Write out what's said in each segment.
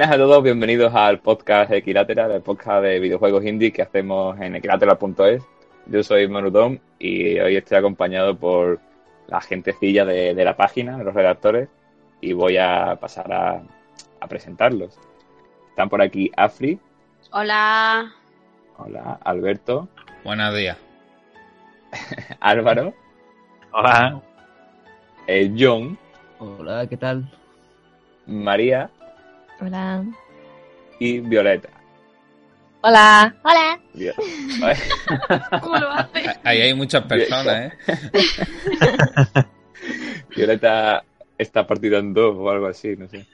Buenas a todos, bienvenidos al podcast de Equilateral, el podcast de videojuegos indie que hacemos en equilateral.es. Yo soy Manudom y hoy estoy acompañado por la gentecilla de, de la página, de los redactores, y voy a pasar a, a presentarlos. Están por aquí Afri, Hola. hola, Alberto, Buenos días. Álvaro, Hola. eh, John, Hola, ¿qué tal? María Hola. y Violeta. Hola. Hola. Vio- ¿Cómo lo hace? Ahí hay muchas personas, ¿eh? Violeta está partida en dos o algo así, no sé.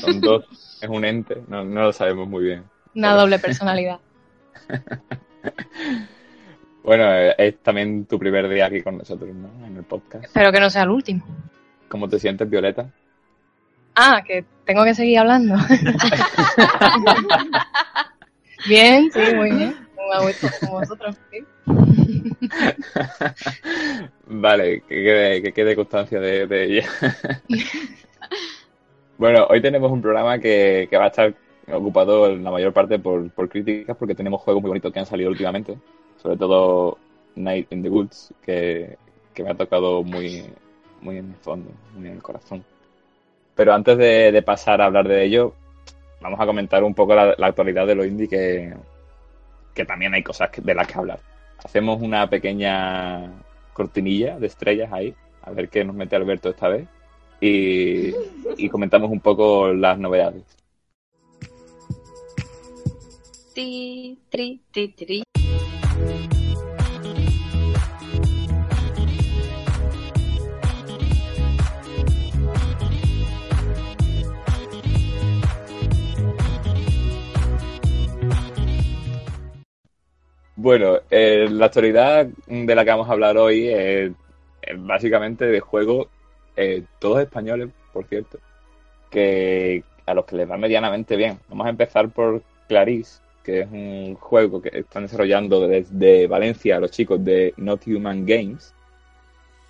Son dos, es un ente, no, no lo sabemos muy bien. Una doble personalidad. Bueno, es también tu primer día aquí con nosotros, ¿no? En el podcast. Espero que no sea el último. ¿Cómo te sientes, Violeta? Ah, que tengo que seguir hablando. bien, sí, muy bien. A gusto como vosotros. sí. vale, que quede, que quede constancia de, de ella. bueno, hoy tenemos un programa que, que va a estar ocupado en la mayor parte por, por críticas porque tenemos juegos muy bonitos que han salido últimamente. Sobre todo Night in the Woods, que, que me ha tocado muy, muy en el fondo, muy en el corazón. Pero antes de, pasar a hablar de ello, vamos a comentar un poco la, actualidad de los indie que, que también hay cosas de las que hablar. Hacemos una pequeña cortinilla de estrellas ahí, a ver qué nos mete Alberto esta vez. Y, y comentamos un poco las novedades. Tri, tri. Bueno, eh, la actualidad de la que vamos a hablar hoy es, básicamente de juegos, eh, todos españoles, por cierto, que a los que les va medianamente bien. Vamos a empezar por Clarice, que es un juego que están desarrollando desde Valencia los chicos de Not Human Games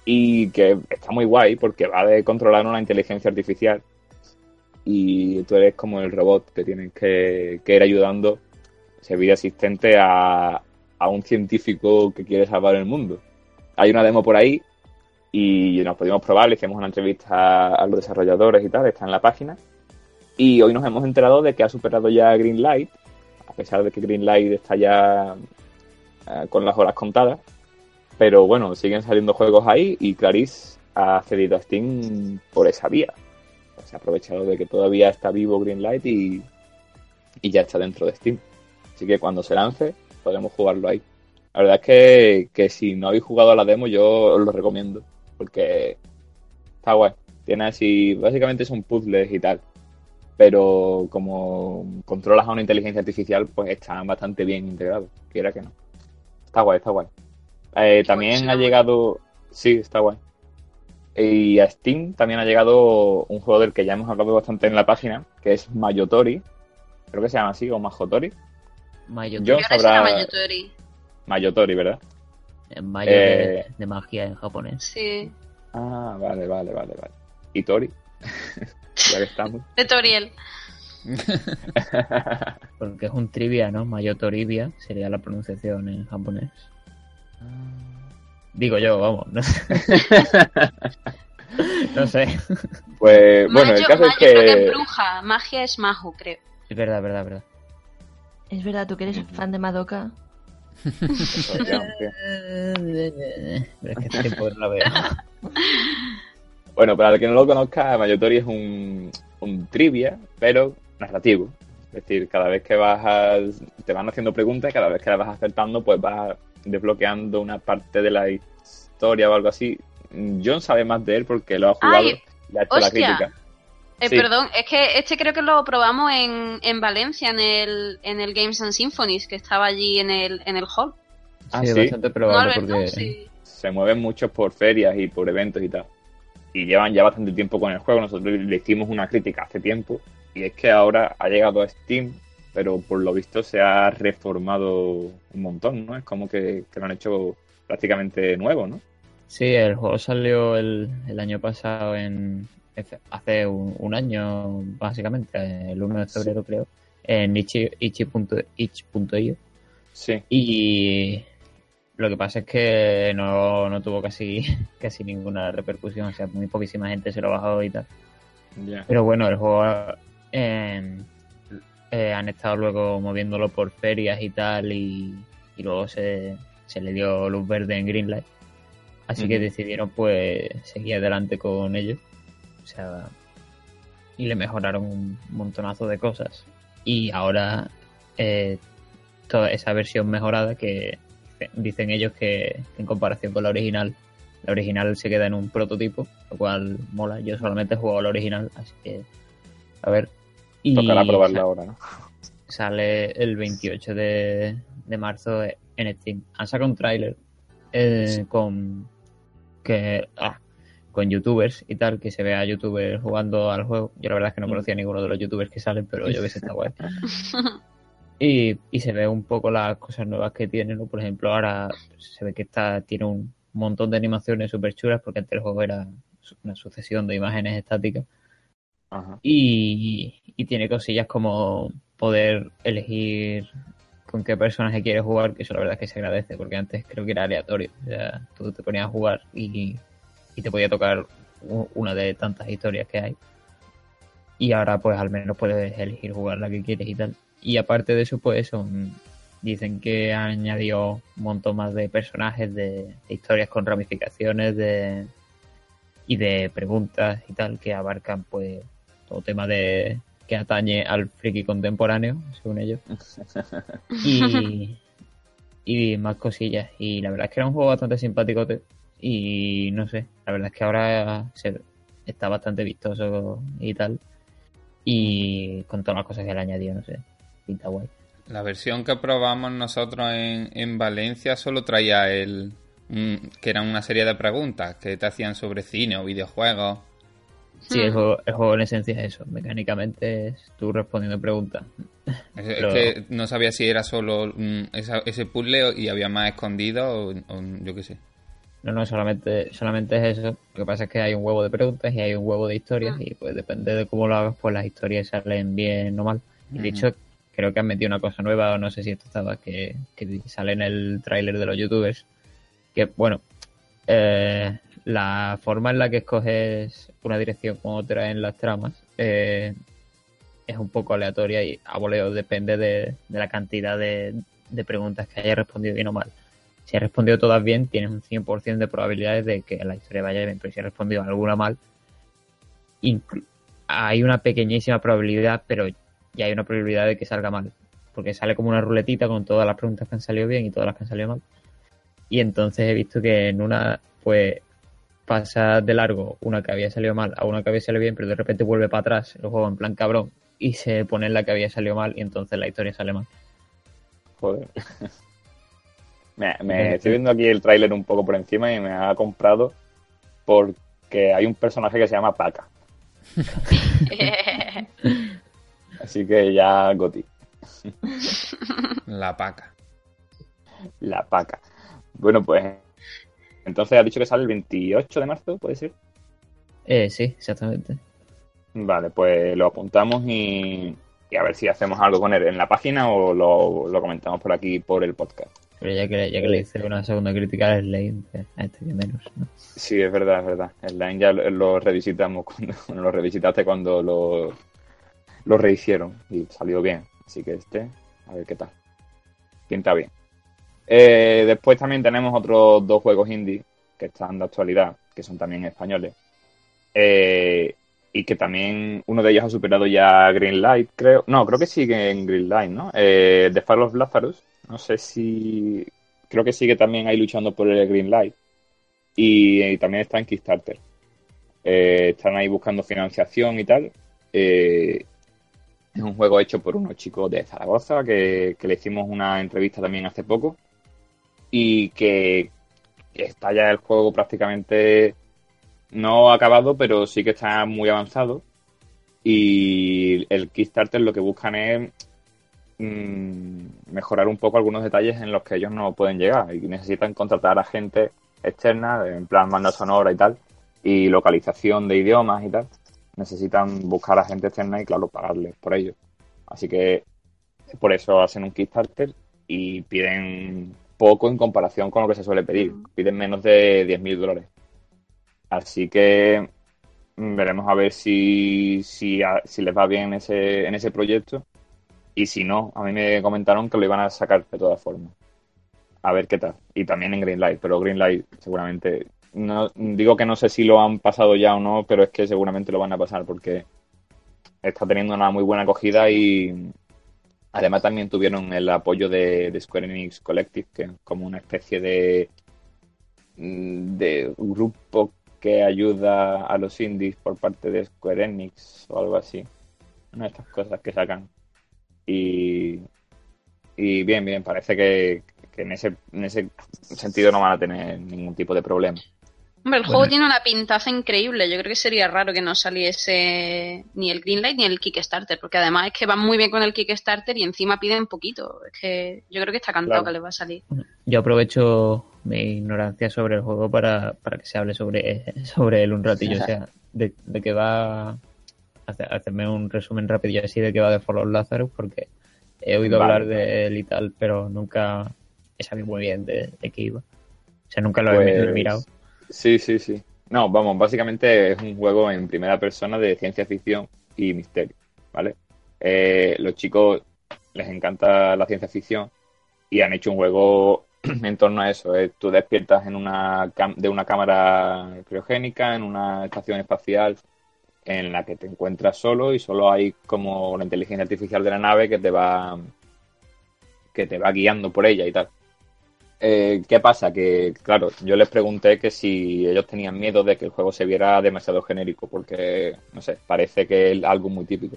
y que está muy guay porque va de controlar una inteligencia artificial y tú eres como el robot que tienes que, que ir ayudando, servir asistente a, a un científico que quiere salvar el mundo. Hay una demo por ahí y nos pudimos probar, le hicimos una entrevista a los desarrolladores y tal, está en la página. Y hoy nos hemos enterado de que ha superado ya Greenlight, a pesar de que Greenlight está ya eh, con las horas contadas. Pero bueno, siguen saliendo juegos ahí y Clarice ha cedido a Steam por esa vía. Se ha aprovechado de que todavía está vivo Greenlight y, y ya está dentro de Steam. Así que cuando se lance, podremos jugarlo ahí. La verdad es que, que si no habéis jugado a la demo, yo os lo recomiendo. Porque está guay. Tiene así, básicamente son puzzles y tal. Pero como controlas a una inteligencia artificial, pues están bastante bien integrados. Quiera que no. Está guay, está guay. Eh, también ha llegado. Sí, está guay. Y a Steam también ha llegado un juego del que ya hemos hablado bastante en la página, que es Mayotori. Creo que se llama así, o Majotori. Mayo, Yo- Yo ahora sabrá- Mayotori. Mayotori, ¿verdad? eh, Mayo Eh. de, de magia en japonés. Sí. Ah, vale, vale, vale, vale. ¿Y Tori? ya que estamos. De Toriel. Porque es un trivia, ¿no? Mayotoribia sería la pronunciación en japonés. Digo yo, vamos. No sé. no sé. Pues bueno, el Mayo- caso es Mayo creo que es que bruja, magia es majo, creo. Es verdad, verdad, verdad. Es verdad, tú que eres fan de Madoka. Efectivamente. Pero es que este tiempo no la veo. Bueno, para el que no lo conozca, Mayotori es un, un trivia, pero narrativo. Es decir, cada vez que vas a, te van haciendo preguntas y cada vez que las vas acertando, pues vas desbloqueando una parte de la historia o algo así. John sabe más de él porque lo ha jugado Ay, y ha hecho la crítica. Eh, Sí. Perdón, es que este creo que lo probamos en, en Valencia, en el, en el Games and Symphonies, que estaba allí en el, en el hall. Ah, sí, sí. bastante ¿No, probable porque Sí. Se mueven muchos por ferias y por eventos y tal. Y llevan ya bastante tiempo con el juego. Nosotros le hicimos una crítica hace tiempo. Y es que ahora ha llegado a Steam, pero por lo visto se ha reformado un montón, ¿no? Es como que, que lo han hecho prácticamente nuevo, ¿no? Sí, el juego salió el, el año pasado en hace- un, un año básicamente, el 1 de febrero creo, en itch.io. Sí. y lo que pasa es que no, no tuvo casi casi ninguna repercusión, o sea, muy poquísima gente se lo bajó y tal. Pero bueno, el juego eh, eh, han estado luego moviéndolo por ferias y tal y, y luego se, se le dio luz verde en Greenlight. Así que decidieron pues seguir adelante con ello. O sea, y le mejoraron un montonazo de cosas. Y ahora eh, toda esa versión mejorada que dicen ellos que en comparación con la original, la original se queda en un prototipo, lo cual mola. Yo solamente he jugado la original, así que a ver. Y Tocará probarla ahora, ¿no? Sale el 28 de, de marzo en Steam. Han sacado un tráiler eh, con que ah, con youtubers y tal, que se ve a youtubers jugando al juego. Yo la verdad es que no conocía a ninguno de los youtubers que salen, pero yo que sé, está guay. Y, y se ve un poco las cosas nuevas que tiene, ¿no? Por ejemplo, ahora se ve que está, tiene un montón de animaciones súper chulas, porque antes el juego era una sucesión de imágenes estáticas. Ajá. Y, y tiene cosillas como poder elegir con qué personaje quieres jugar, que eso la verdad es que se agradece, porque antes creo que era aleatorio. O sea, tú te ponías a jugar y, y te podía tocar una de tantas historias que hay. Y ahora pues al menos puedes elegir jugar la que quieres y tal. Y aparte de eso, pues son, dicen que han añadido un montón más de personajes, de, de historias con ramificaciones, de y de preguntas y tal que abarcan pues todo tema de que atañe al friki contemporáneo, según ellos. Y, y más cosillas. Y la verdad es que era un juego bastante simpático y no sé, la verdad es que ahora se, está bastante vistoso y tal. Y con todas las cosas que le añadido, no sé, pinta guay. La versión que probamos nosotros en, en Valencia solo traía el. mm, que eran una serie de preguntas que te hacían sobre cine o videojuegos. Sí, Hmm. el juego, el juego en esencia es eso. Mecánicamente es tú respondiendo preguntas. Es, que no sabía si era solo mm, esa- ese puzzle y había más escondido o, o yo qué sé. No, no, solamente, solamente es eso. Lo que pasa es que hay un huevo de preguntas y hay un huevo de historias y pues depende de cómo lo hagas, pues las historias salen bien o mal. Y de hecho, creo que han metido una cosa nueva, o no sé si esto estaba, que, que sale en el tráiler de los youtubers, que bueno, eh, la forma en la que escoges una dirección como otra en las tramas eh, es un poco aleatoria y a voleo depende de, de la cantidad de, de preguntas que hayas respondido bien o mal. Si has respondido todas bien, tienes un 100% de probabilidades de que la historia vaya bien, pero si has respondido alguna mal, hay una pequeñísima probabilidad, pero ya hay una probabilidad de que salga mal, porque sale como una ruletita con todas las preguntas que han salido bien y todas las que han salido mal. Y entonces he visto que en una, pues, pasa de largo una que había salido mal a una que había salido bien, pero de repente vuelve para atrás el juego en plan cabrón y se pone en la que había salido mal y entonces la historia sale mal. Joder. Me, me estoy viendo aquí el tráiler un poco por encima y me ha comprado porque hay un personaje que se llama Paca. Así que ya Goti, La paca. la Paca. Bueno, pues entonces ha dicho que sale el 28 de marzo, ¿puede ser? Eh, sí, exactamente. Vale, pues lo apuntamos y, y a ver si hacemos algo con él en la página o lo, lo comentamos por aquí por el podcast. Pero ya que, ya que le hice una segunda crítica al Slane, a este que menos, ¿no? Sí, es verdad, es verdad. El Line ya lo, revisitamos, cuando, bueno, lo revisitaste cuando lo, lo rehicieron y salió bien. Así que este, a ver qué tal. Pinta bien. Eh, después también tenemos otros dos juegos indie que están de actualidad, que son también españoles. Eh, y que también uno de ellos ha superado ya Greenlight, creo. No, creo que sigue en Greenlight, ¿no? Eh, The Fall of Lazarus. No sé si. Creo que sigue también ahí luchando por el Greenlight. Y, y también está en Kickstarter. Eh, están ahí buscando financiación y tal. Eh, es un juego hecho por unos chicos de Zaragoza que, que le hicimos una entrevista también hace poco. Y que está ya el juego prácticamente no acabado, pero sí que está muy avanzado. Y el Kickstarter lo que buscan es mm, mejorar un poco algunos detalles en los que ellos no pueden llegar y necesitan contratar a gente externa, en plan banda sonora y tal, y localización de idiomas y tal. Necesitan buscar a gente externa y, claro, pagarles por ello. Así que por eso hacen un Kickstarter y piden poco en comparación con lo que se suele pedir. Piden menos de 10.000 dólares. Así que mm, veremos a ver si, si, si les va bien en ese, en ese proyecto. Y si no, a mí me comentaron que lo iban a sacar de todas formas. A ver qué tal. Y también en Greenlight, pero Greenlight seguramente. No, digo que no sé si lo han pasado ya o no, pero es que seguramente lo van a pasar porque está teniendo una muy buena acogida y además también tuvieron el apoyo de, Square Enix Collective, que es como una especie de, de grupo que ayuda a los indies por parte de Square Enix o algo así. Una de estas cosas que sacan. Y, y bien, bien, parece que, que en, ese, en ese sentido no van a tener ningún tipo de problema. Hombre, el Bueno. juego tiene una pintaza increíble. Yo creo que sería raro que no saliese ni el Greenlight ni el Kickstarter, porque además es que van muy bien con el Kickstarter y encima piden poquito. Es que yo creo que está cantado Claro. que les va a salir. Yo aprovecho mi ignorancia sobre el juego para, para que se hable sobre, sobre él un ratillo. O sea, de, de que va. Hace- Hacerme un resumen rápido así de que va de Fall of Lazarus, porque he oído Vale. hablar de él y tal, pero nunca he sabido muy bien de, de qué iba. O sea, nunca lo, he, Pues, lo he mirado. Sí, sí, sí. No, vamos, básicamente es un juego en primera persona de ciencia ficción y misterio, ¿vale? Eh, los chicos les encanta la ciencia ficción y han hecho un juego en torno a eso. eh. Tú despiertas en una cam- de una cámara criogénica, en una estación espacial en la que te encuentras solo y solo hay como la inteligencia artificial de la nave que te va que te va guiando por ella y tal. Eh, ¿Qué pasa? Que, claro, yo les pregunté que si ellos tenían miedo de que el juego se viera demasiado genérico, porque, no sé, parece que es algo muy típico.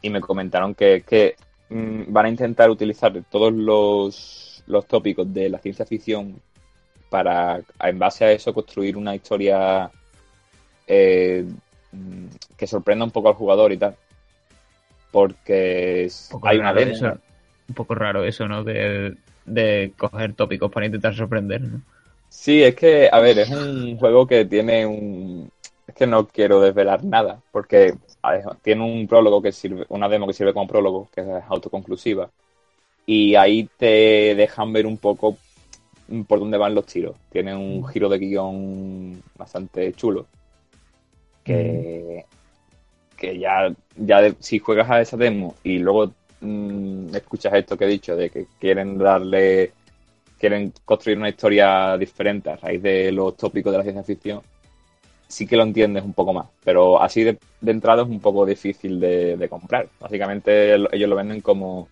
Y me comentaron que, que mm, van a intentar utilizar todos los, los tópicos de la ciencia ficción para, en base a eso, construir una historia eh, que sorprenda un poco al jugador y tal. Porque Un hay una eso, un poco raro eso, ¿no? De, de coger tópicos para intentar sorprender, ¿no? Sí, es que, a ver, es un juego que tiene un... Es que no quiero desvelar nada, porque ver, tiene un prólogo que sirve, una demo que sirve como prólogo, que es autoconclusiva, y ahí te dejan ver un poco por dónde van los tiros. Tiene un giro de guion bastante chulo, que, que ya, ya de- si juegas a esa demo y luego mm, escuchas esto que he dicho, de que quieren darle quieren construir una historia diferente a raíz de los tópicos de la ciencia ficción, sí que lo entiendes un poco más. Pero así de, de entrada es un poco difícil de, de comprar. Básicamente el- ellos lo venden como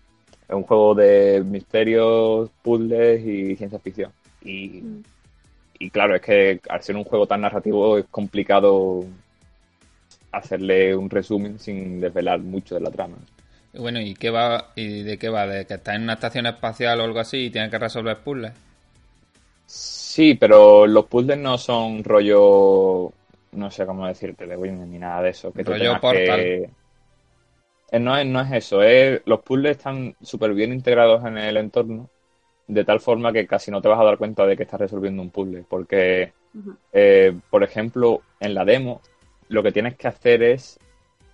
un juego de misterios, puzzles y ciencia ficción. Y, y claro, es que al ser un juego tan narrativo es complicado hacerle un resumen sin desvelar mucho de la trama. Y Bueno, ¿y qué va y de qué va? ¿De que está en una estación espacial o algo así y tiene que resolver puzzles? Sí, pero los puzzles no son rollo, no sé cómo decirte, de Win ni nada de eso. Que Rollo Portal. que- Eh, No es, no es eso, es, los puzzles están súper bien integrados en el entorno, de tal forma que casi no te vas a dar cuenta de que estás resolviendo un puzzle, porque, eh, por ejemplo, en la demo, lo que tienes que hacer es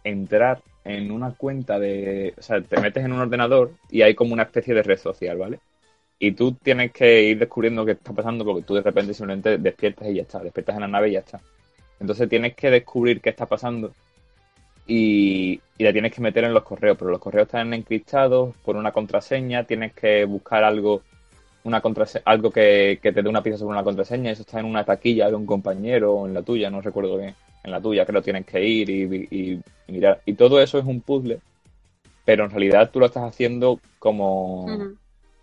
entrar en una cuenta de... O sea, te metes en un ordenador y hay como una especie de red social, ¿vale? Y tú tienes que ir descubriendo qué está pasando porque tú de repente simplemente despiertas y ya está, despiertas en la nave y ya está. Entonces tienes que descubrir qué está pasando y, y la tienes que meter en los correos, pero los correos están encriptados por una contraseña, tienes que buscar algo una contrase- algo que, que te dé una pista sobre una contraseña, eso está en una taquilla de un compañero o en la tuya, no recuerdo bien, en la tuya creo tienes que ir y, y- y mirar. Y todo eso es un puzzle, pero en realidad tú lo estás haciendo como,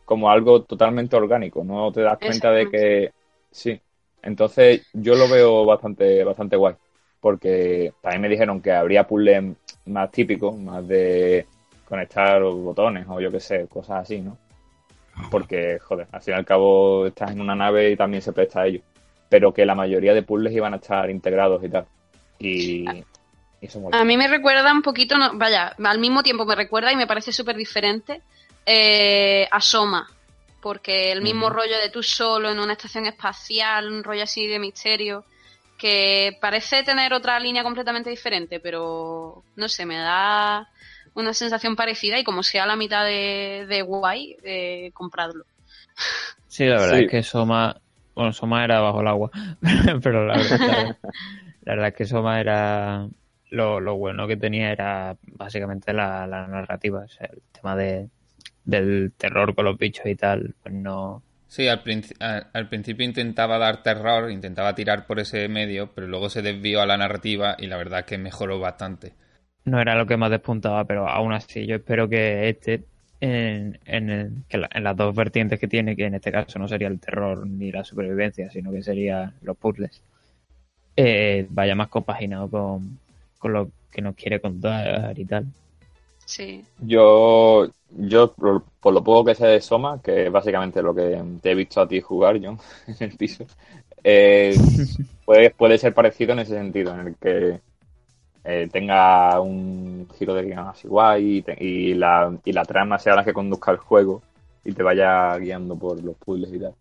como algo totalmente orgánico, no te das cuenta de que sí. Entonces yo lo veo bastante, bastante guay, porque también me dijeron que habría puzzles más típicos, más de conectar botones o yo qué sé, cosas así, ¿no? Porque, joder, al fin y al cabo estás en una nave y también se presta a ello. Pero que la mayoría de puzzles iban a estar integrados y tal. Y, y eso mola. A mí me recuerda un poquito, no, vaya, al mismo tiempo me recuerda y me parece súper diferente eh, a Soma. Porque el mismo rollo de tú solo en una estación espacial, un rollo así de misterio, que parece tener otra línea completamente diferente, pero no sé, me da una sensación parecida y como sea la mitad de, de guay, eh, compradlo. Sí, la verdad Sí. es que Soma, bueno, Soma era bajo el agua, pero la verdad, la verdad es que Soma era, lo, lo bueno que tenía era básicamente la, la narrativa, o sea, el tema de, del terror con los bichos y tal, pues no, Sí, al, princi- al principio intentaba dar terror, intentaba tirar por ese medio, pero luego se desvió a la narrativa y la verdad es que mejoró bastante. no era lo que más despuntaba, pero aún así yo espero que este, en, en, el- que la- en las dos vertientes que tiene, que en este caso no sería el terror ni la supervivencia, sino que serían los puzzles, eh, vaya más compaginado con, con lo que nos quiere contar y tal. Sí. Yo, yo por, por lo poco que sé de Soma, que es básicamente lo que te he visto a ti jugar, John, en el piso, eh, puede, puede ser parecido en ese sentido, en el que eh, tenga un giro de guion así guay y, te- y la, y la trama sea la que conduzca el juego y te vaya guiando por los puzzles y tal.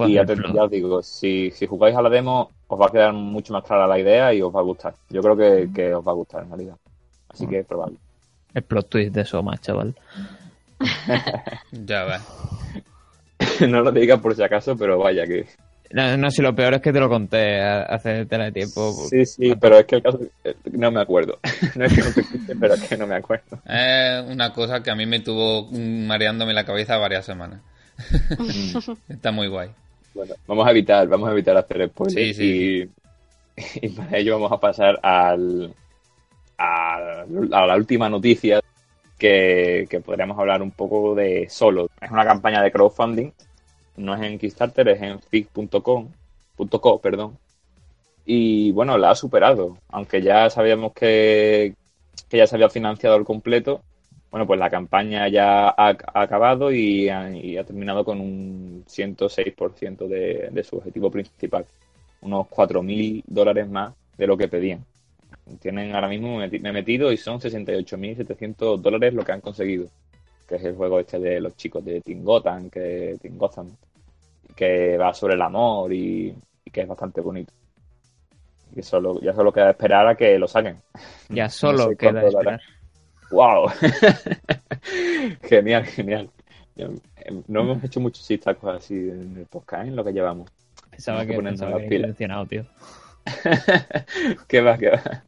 Y ya, te- ya os digo, si, si jugáis a la demo, os va a quedar mucho más clara la idea y os va a gustar. Yo creo que, que os va a gustar en realidad. Así que probadlo. el plot twist de Soma, chaval. Ya va. no lo digas por si acaso, pero vaya que. No, no, si lo peor es que te lo conté hace tela de tiempo. Sí, sí, pero es que el caso. eh, No me acuerdo. no es que no te escuche, pero es que no me acuerdo. Es una cosa que a mí me tuvo mm, mareándome la cabeza varias semanas. Está muy guay. Bueno, vamos a evitar, vamos a evitar hacer spoilers. Sí, Y, y para ello vamos a pasar al, a, a la última noticia que, que podríamos hablar un poco de Solo. Es una campaña de crowdfunding. No es en Kickstarter, es en fig.com, co, perdón. Y bueno, la ha superado. Aunque ya sabíamos que, que ya se había financiado al completo. Bueno, pues la campaña ya ha, ha acabado y ha, y ha terminado con un 106% de, de su objetivo principal. Unos 4.000 dólares más de lo que pedían. Tienen ahora mismo, me he metido y son 68.700 dólares lo que han conseguido. Que es el juego este de los chicos de Team Gotham, que, Team Gotham, que va sobre el amor y, y que es bastante bonito. Y solo, ya solo queda esperar a que lo saquen. Ya No solo sé queda dará. ¡Wow! genial, genial. No hemos hecho muchos chistacos así en el podcast, en lo que llevamos. Pensaba que que, pensaba que intencionado, tío. qué va, qué va.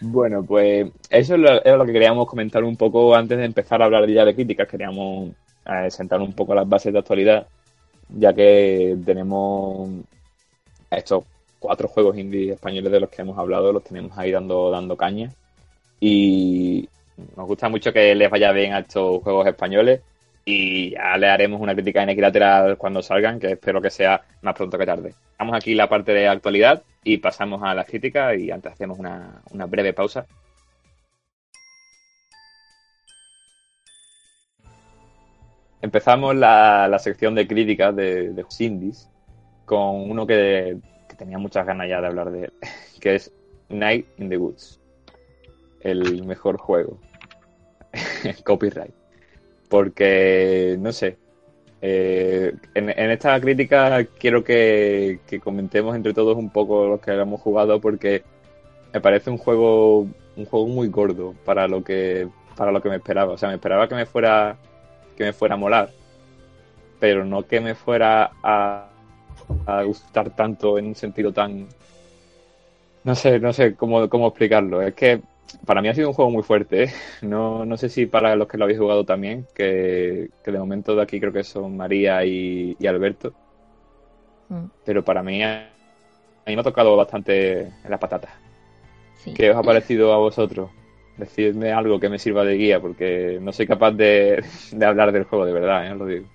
Bueno, pues eso es lo que queríamos comentar un poco antes de empezar a hablar ya de críticas. Queríamos eh, sentar un poco las bases de actualidad, ya que tenemos estos cuatro juegos indie españoles de los que hemos hablado, los tenemos ahí dando, dando caña. Y nos gusta mucho que les vaya bien a estos juegos españoles. Y ya le haremos una crítica en equilateral cuando salgan, que espero que sea más pronto que tarde. Damos aquí la parte de actualidad y pasamos a las críticas y antes hacemos una, una breve pausa. Empezamos la, la sección de críticas de, de indies con uno que, que tenía muchas ganas ya de hablar de él, que es Night in the Woods, el mejor juego. Copyright. Porque, no sé, eh, en, esta crítica quiero que, que comentemos entre todos un poco los que hemos jugado porque me parece un juego un juego muy gordo para lo que para lo que me esperaba. O sea, me esperaba que me fuera que me fuera a molar, pero no que me fuera a, a gustar tanto en un sentido tan no sé, no sé cómo, cómo explicarlo. Es que para mí ha sido un juego muy fuerte. ¿eh? No, no sé si para los que lo habéis jugado también, que, que de momento de aquí creo que son María y, y Alberto. Mm, Pero para mí, a a mí me ha tocado bastante en las patatas. sí. ¿Qué os ha parecido a vosotros? Decidme algo que me sirva de guía, porque no soy capaz de, de hablar del juego, de verdad, ¿eh? os lo digo.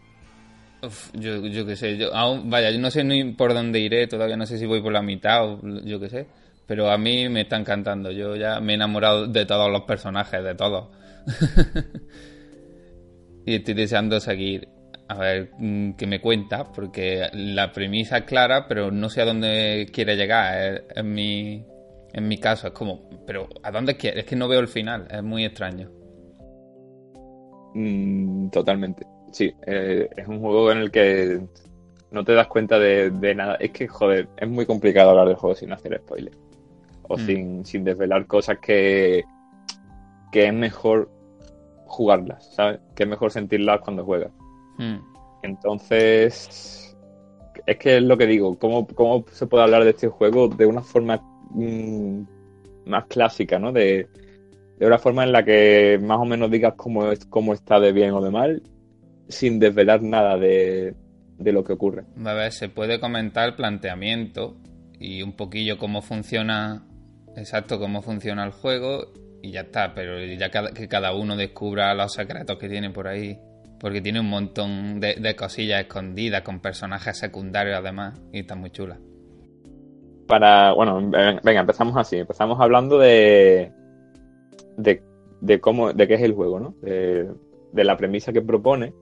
Uf, yo, yo qué sé, yo aún, vaya, yo no sé ni por dónde iré, todavía no sé si voy por la mitad o yo qué sé, pero a mí me está encantando, yo ya me he enamorado de todos los personajes, de todos. y estoy deseando seguir, a ver mm, qué me cuenta, porque la premisa es clara, pero no sé a dónde quiere llegar, en mi, en mi caso, es como, pero ¿a dónde quiere? Es que no veo el final, es muy extraño. Mm, totalmente. Sí, eh, es un juego en el que no te das cuenta de, de nada. Es que, joder, es muy complicado hablar del juego sin hacer spoiler. O Mm. sin, sin desvelar cosas que, que es mejor jugarlas, ¿sabes? Que es mejor sentirlas cuando juegas. Mm. Entonces, es que es lo que digo, ¿cómo, cómo se puede hablar de este juego de una forma mm, más clásica, ¿no? De, de una forma en la que más o menos digas cómo, es, cómo está de bien o de mal, sin desvelar nada de, de lo que ocurre. A ver, se puede comentar el planteamiento y un poquillo cómo funciona, exacto, cómo funciona el juego y ya está, pero ya que cada uno descubra los secretos que tiene por ahí, porque tiene un montón de, cosillas escondidas con personajes secundarios además y está muy chula. Para, bueno, ven- venga, empezamos así, empezamos hablando de, de, cómo, de qué es el juego, ¿no? De, de la premisa que propone,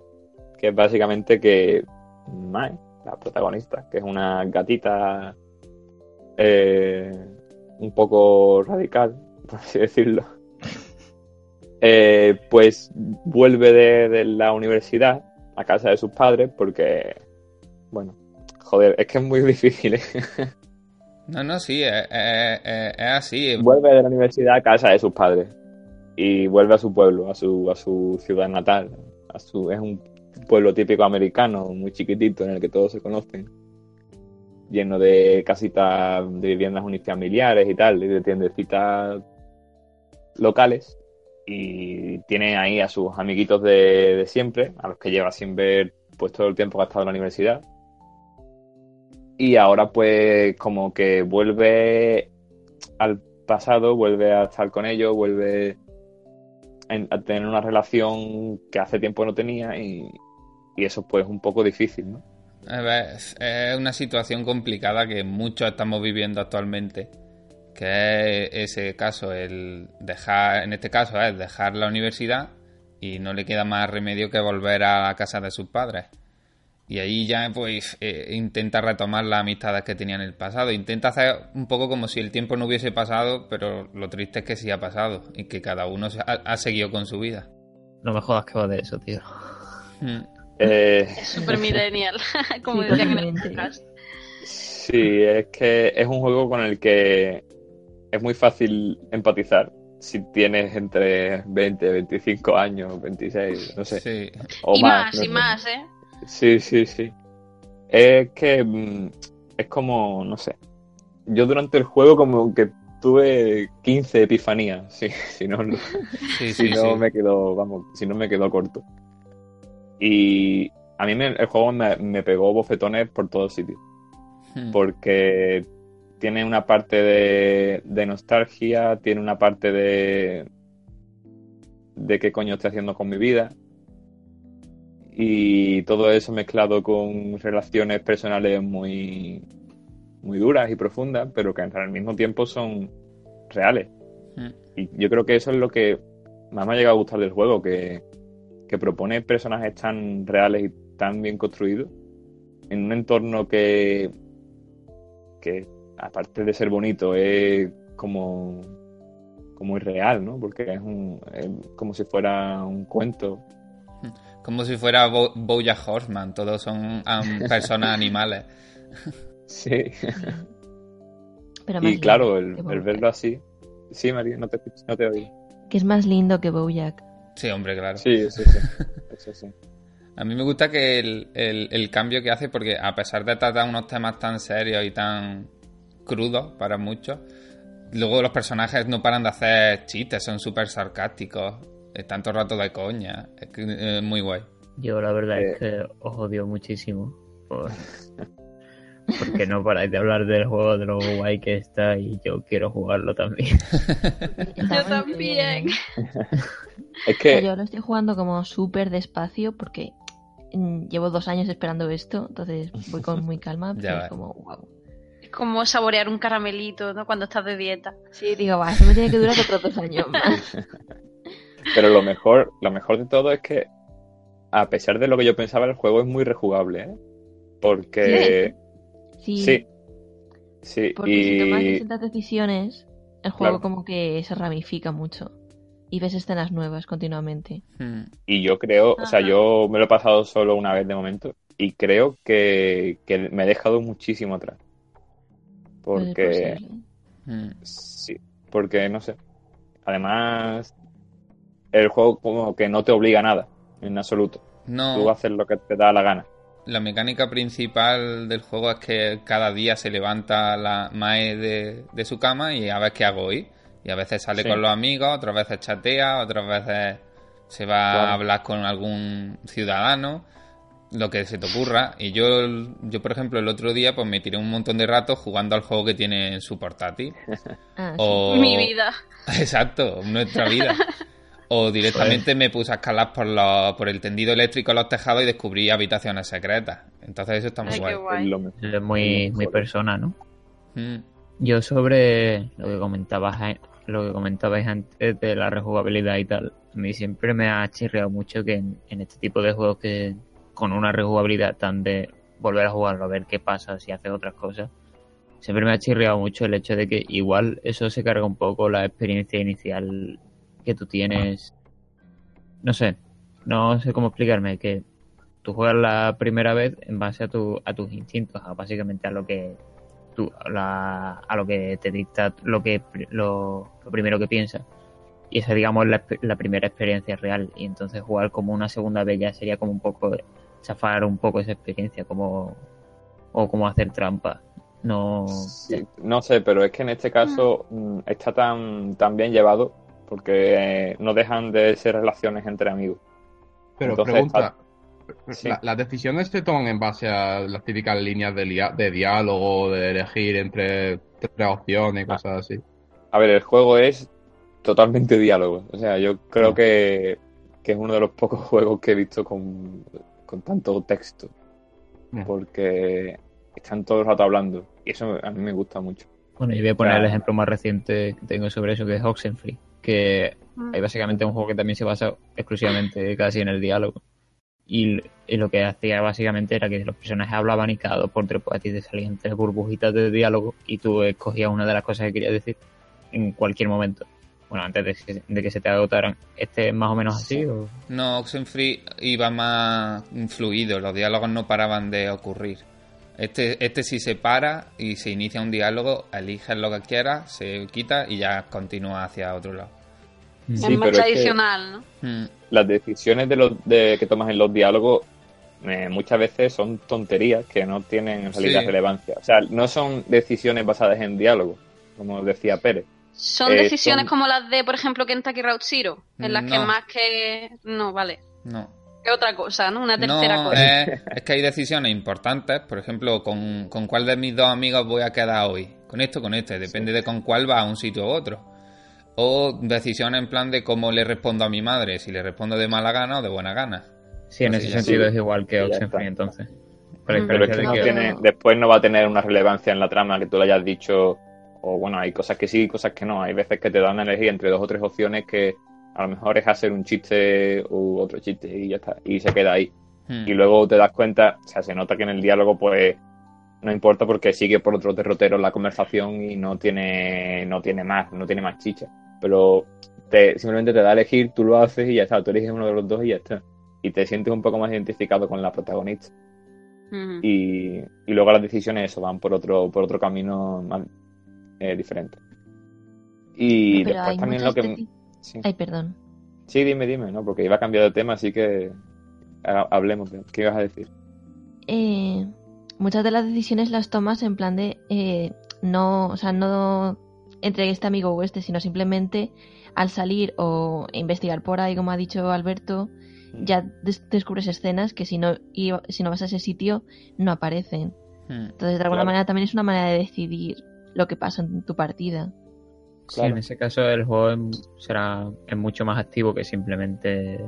que es básicamente que Mae, la protagonista, que es una gatita eh, un poco radical, por así decirlo, eh, pues vuelve de, de la universidad a casa de sus padres porque, bueno, joder, es que es muy difícil, ¿eh? No, no, sí, es, es- es- es así. vuelve de la universidad a casa de sus padres y vuelve a su pueblo, a su, a su ciudad natal. A su, es un pueblo típico americano, muy chiquitito, en el que todos se conocen, lleno de casitas de viviendas unifamiliares y tal, de tiendecitas locales. Y tiene ahí a sus amiguitos de, siempre, a los que lleva sin ver pues todo el tiempo que ha estado en la universidad. Y ahora pues como que vuelve al pasado, vuelve a estar con ellos, vuelve a tener una relación que hace tiempo no tenía y, y eso pues es un poco difícil, ¿no? Es una situación complicada que muchos estamos viviendo actualmente. Que es ese caso, el dejar, en este caso es dejar la universidad y no le queda más remedio que volver a la casa de sus padres. Y ahí ya pues eh, intenta retomar las amistades que tenía en el pasado. Intenta hacer un poco como si el tiempo no hubiese pasado, pero lo triste es que sí ha pasado y que cada uno ha, ha seguido con su vida. No me jodas que va de eso, tío. Mm. Eh, Es súper millennial, como Sí, decían en el podcast. sí, es que es un juego con el que es muy fácil empatizar si tienes entre 20, 25 años, 26, no sé, Sí. o y más. más, no y sé. más, ¿eh? Sí, sí, sí. Es que mm, es como, no sé. Yo durante el juego como que tuve 15 epifanías, sí, si no, Sí, si sí, no sí. me quedó, vamos, si no me quedó corto. Y a mí me- el juego me, me pegó bofetones por todos sitios, Mm. porque tiene una parte de, de nostalgia, tiene una parte de de qué coño estoy haciendo con mi vida, y todo eso mezclado con relaciones personales muy, muy duras y profundas, pero que al mismo tiempo son reales. Mm. Y yo creo que eso es lo que más me ha llegado a gustar del juego, que, que propone personajes tan reales y tan bien construidos en un entorno que, que aparte de ser bonito, es como, como irreal, ¿no? Porque es, un, es como si fuera un cuento. Como si fuera Bo Bojack Horseman, todos son am, personas animales. Sí. Pero más Y claro, el, verlo así, Sí, María, no te, no te oigo. Que es más lindo que Bojack. Sí, hombre, claro. Sí, sí, sí. Eso sí. A mí me gusta que el, el- el cambio que hace, porque a pesar de tratar unos temas tan serios y tan crudos para muchos, luego los personajes no paran de hacer chistes, son súper sarcásticos, están todo el rato de coña. Es que, eh, muy guay. Yo la verdad Eh. es que os odio muchísimo. por- Porque no paráis de hablar del juego, de lo guay que está y yo quiero jugarlo también. Yo también. Es que, yo lo estoy jugando como súper despacio porque mm, llevo dos años esperando esto, entonces voy con muy calma. Ya pero es como, wow. Es como saborear un caramelito, ¿no? Cuando estás de dieta. Sí, digo, va, eso me tiene que durar otros dos años más. pero lo mejor, lo mejor de todo es que, a pesar de lo que yo pensaba, el juego es muy rejugable, ¿eh? Porque, Sí, sí, sí, porque si tomas y distintas decisiones, el juego Claro. como que se ramifica mucho. Y ves escenas nuevas continuamente. Hmm. Y yo creo, o sea, yo me lo he pasado solo una vez de momento y creo que, que me he dejado muchísimo atrás. Porque. Hmm. sí, porque no sé. Además, el juego como que no te obliga a nada, en absoluto. No, Tú haces lo que te da la gana. La mecánica principal del juego es que cada día se levanta la Mae de, de su cama y a ver qué hago hoy. Y a veces sale Sí. con los amigos, otras veces chatea, otras veces se va a hablar con algún ciudadano, lo que se te ocurra. Y yo, yo, por ejemplo, el otro día pues me tiré un montón de rato jugando al juego que tiene en su portátil. Ah. O... Mi vida. Exacto, nuestra vida. O directamente me puse a escalar por, los, por el tendido eléctrico en los tejados y descubrí habitaciones secretas. Entonces eso está muy Ay, guay. guay. Es muy, muy persona, ¿no? Mm. Yo sobre lo que comentabas lo que comentabais antes de la rejugabilidad y tal, a mí siempre me ha chirreado mucho que en, en este tipo de juegos que con una rejugabilidad tan de volver a jugarlo a ver qué pasa si hace otras cosas, siempre me ha chirreado mucho el hecho de que igual eso se carga un poco la experiencia inicial que tú tienes. No sé, no sé cómo explicarme, que tú juegas la primera vez en base a, tu, a tus instintos, a básicamente a lo que tú, a, la- a lo que te dicta lo que lo, lo primero que piensas. Y esa, digamos, es la, primera experiencia real. Y entonces jugar como una segunda vez ya sería como un poco chafar un poco esa experiencia, como o como hacer trampa. No. Sí, no sé, pero es que en este caso mm, está tan, tan bien llevado porque eh, no dejan de ser relaciones entre amigos. Pero Entonces, pregunta, sí. la- ¿las decisiones se toman en base a las típicas líneas de, diálogo, de elegir entre tres opciones y cosas así? A ver, el juego es totalmente diálogo. O sea, yo creo Ah. que, que es uno de los pocos juegos que he visto con, con tanto texto. Porque están todo el rato hablando. Y eso a mí me gusta mucho. Bueno, yo voy a poner el ejemplo más reciente que tengo sobre eso, que es Oxenfree, que Mm. hay básicamente un juego que también se basa exclusivamente casi en el diálogo. Y, y lo que hacía básicamente era que los personajes hablaban y cada dos por tres pues a ti te salían tres burbujitas de diálogo y tú escogías una de las cosas que querías decir en cualquier momento. Bueno, antes de que, de que se te agotaran. ¿Este es más o menos así? O... No, Oxenfree iba más fluido, los diálogos no paraban de ocurrir. Este, este sí se para y se inicia un diálogo, eliges lo que quieras, se quita y ya continúa hacia otro lado. Sí, es pero más es que- tradicional, ¿no? Mm. Las decisiones de los, de, que tomas en los diálogos eh, muchas veces son tonterías que no tienen en realidad Sí. relevancia. O sea, no son decisiones basadas en diálogo, como decía Pérez. Son Eh, decisiones son- como las de, por ejemplo, Kentucky Route Zero, en las que más que... No, vale. No. Es otra cosa, ¿no? Una tercera No, cosa. es, es que hay decisiones importantes, por ejemplo, con, con cuál de mis dos amigos voy a quedar hoy. Con esto, con este, depende de con cuál va a un sitio u otro. O decisiones en plan de cómo le respondo a mi madre, si le respondo de mala gana o de buena gana. Sí, en Así ese sentido Sí. es igual que Oxenfree entonces. Pero es que de no que- tiene, después no va a tener una relevancia en la trama que tú le hayas dicho, o bueno, hay cosas que sí, cosas que no. Hay veces que te dan a elegir entre dos o tres opciones que a lo mejor es hacer un chiste u otro chiste y ya está, y se queda ahí. Mm. Y luego te das cuenta, o sea, se nota que en el diálogo pues no importa porque sigue por otro derrotero la conversación y no tiene, no tiene más, no tiene más chicha. Pero te, simplemente te da a elegir, tú lo haces y ya está, tú eliges uno de los dos y ya está. Y te sientes un poco más identificado con la protagonista. Y, y luego las decisiones eso van por otro, por otro camino más eh, diferente. Y Pero después también lo que... Sí. Ay, perdón. Sí, dime, dime, ¿no? Porque iba a cambiar de tema, así que ha- hablemos de... ¿Qué ibas a decir? Eh, muchas de las decisiones las tomas en plan de eh, no, o sea, no entre este amigo o este, sino simplemente al salir o investigar por ahí, como ha dicho Alberto, ya des- descubres escenas que si no, iba- si no vas a ese sitio no aparecen. Hmm. Entonces, de alguna Claro. manera también es una manera de decidir lo que pasa en tu partida. Sí, Claro. en ese caso el juego es- será es mucho más activo que simplemente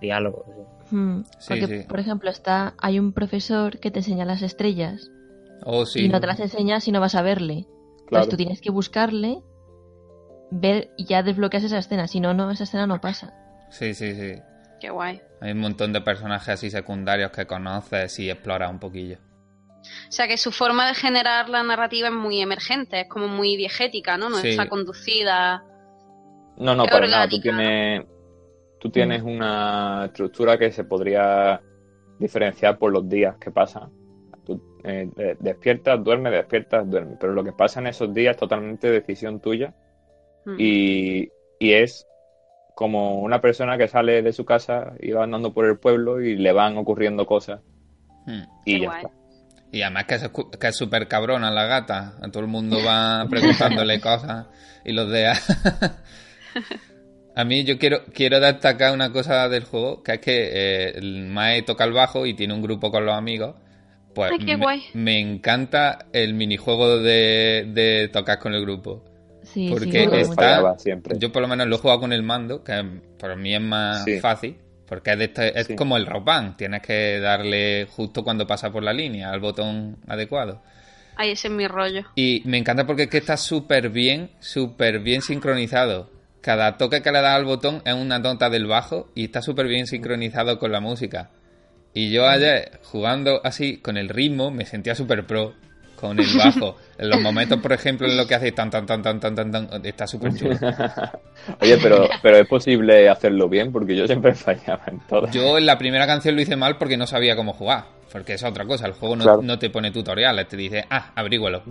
diálogo. Hmm, Sí, Porque, sí. por ejemplo, está hay un profesor que te enseña las estrellas Oh, sí. y no te las enseña si no vas a verle. Claro. Entonces tú tienes que buscarle, ver y ya desbloqueas esa escena. Si no, no, esa escena no pasa. Sí, sí, sí. Qué guay. Hay un montón de personajes así secundarios que conoces y exploras un poquillo. O sea que su forma de generar la narrativa es muy emergente, es como muy diegética, ¿no? No Sí. está conducida. No, no, para nada. Tú tienes, tú tienes una estructura que se podría diferenciar por los días que pasan. Tú eh, de- despiertas, duermes, despiertas, duermes. Pero lo que pasa en esos días es totalmente decisión tuya Mm. y, y es como una persona que sale de su casa y va andando por el pueblo y le van ocurriendo cosas Hmm. y Qué ya guay. está. Y además que es, que es súper cabrona la gata. A todo el mundo va preguntándole cosas y los deja. A mí yo quiero, quiero destacar una cosa del juego, que es que eh, el Mae toca el bajo y tiene un grupo con los amigos. Pues Ay, qué me, guay. me encanta el minijuego de, de tocar con el grupo. Sí, Porque sí, está- siempre. Yo por lo menos lo he jugado con el mando, que para mí es más Sí. fácil, porque es, de este- es Sí. como el rock band, tienes que darle justo cuando pasa por la línea al botón adecuado. Ay, ese es mi rollo. Y me encanta porque es que está súper bien, súper bien sincronizado. Cada toque que le das al botón es una nota del bajo y está súper bien sincronizado con la música. Y yo ayer, jugando así, con el ritmo, me sentía súper pro con el bajo. en los momentos, por ejemplo, en lo que hace tan, tan, tan, tan, tan, tan, tan, está súper chulo. Oye, pero, pero es posible hacerlo bien porque yo siempre fallaba en todo. Yo en la primera canción lo hice mal porque no sabía cómo jugar. Porque es otra cosa, el juego no, Claro. no te pone tutoriales, te dice, ah, abrígualo.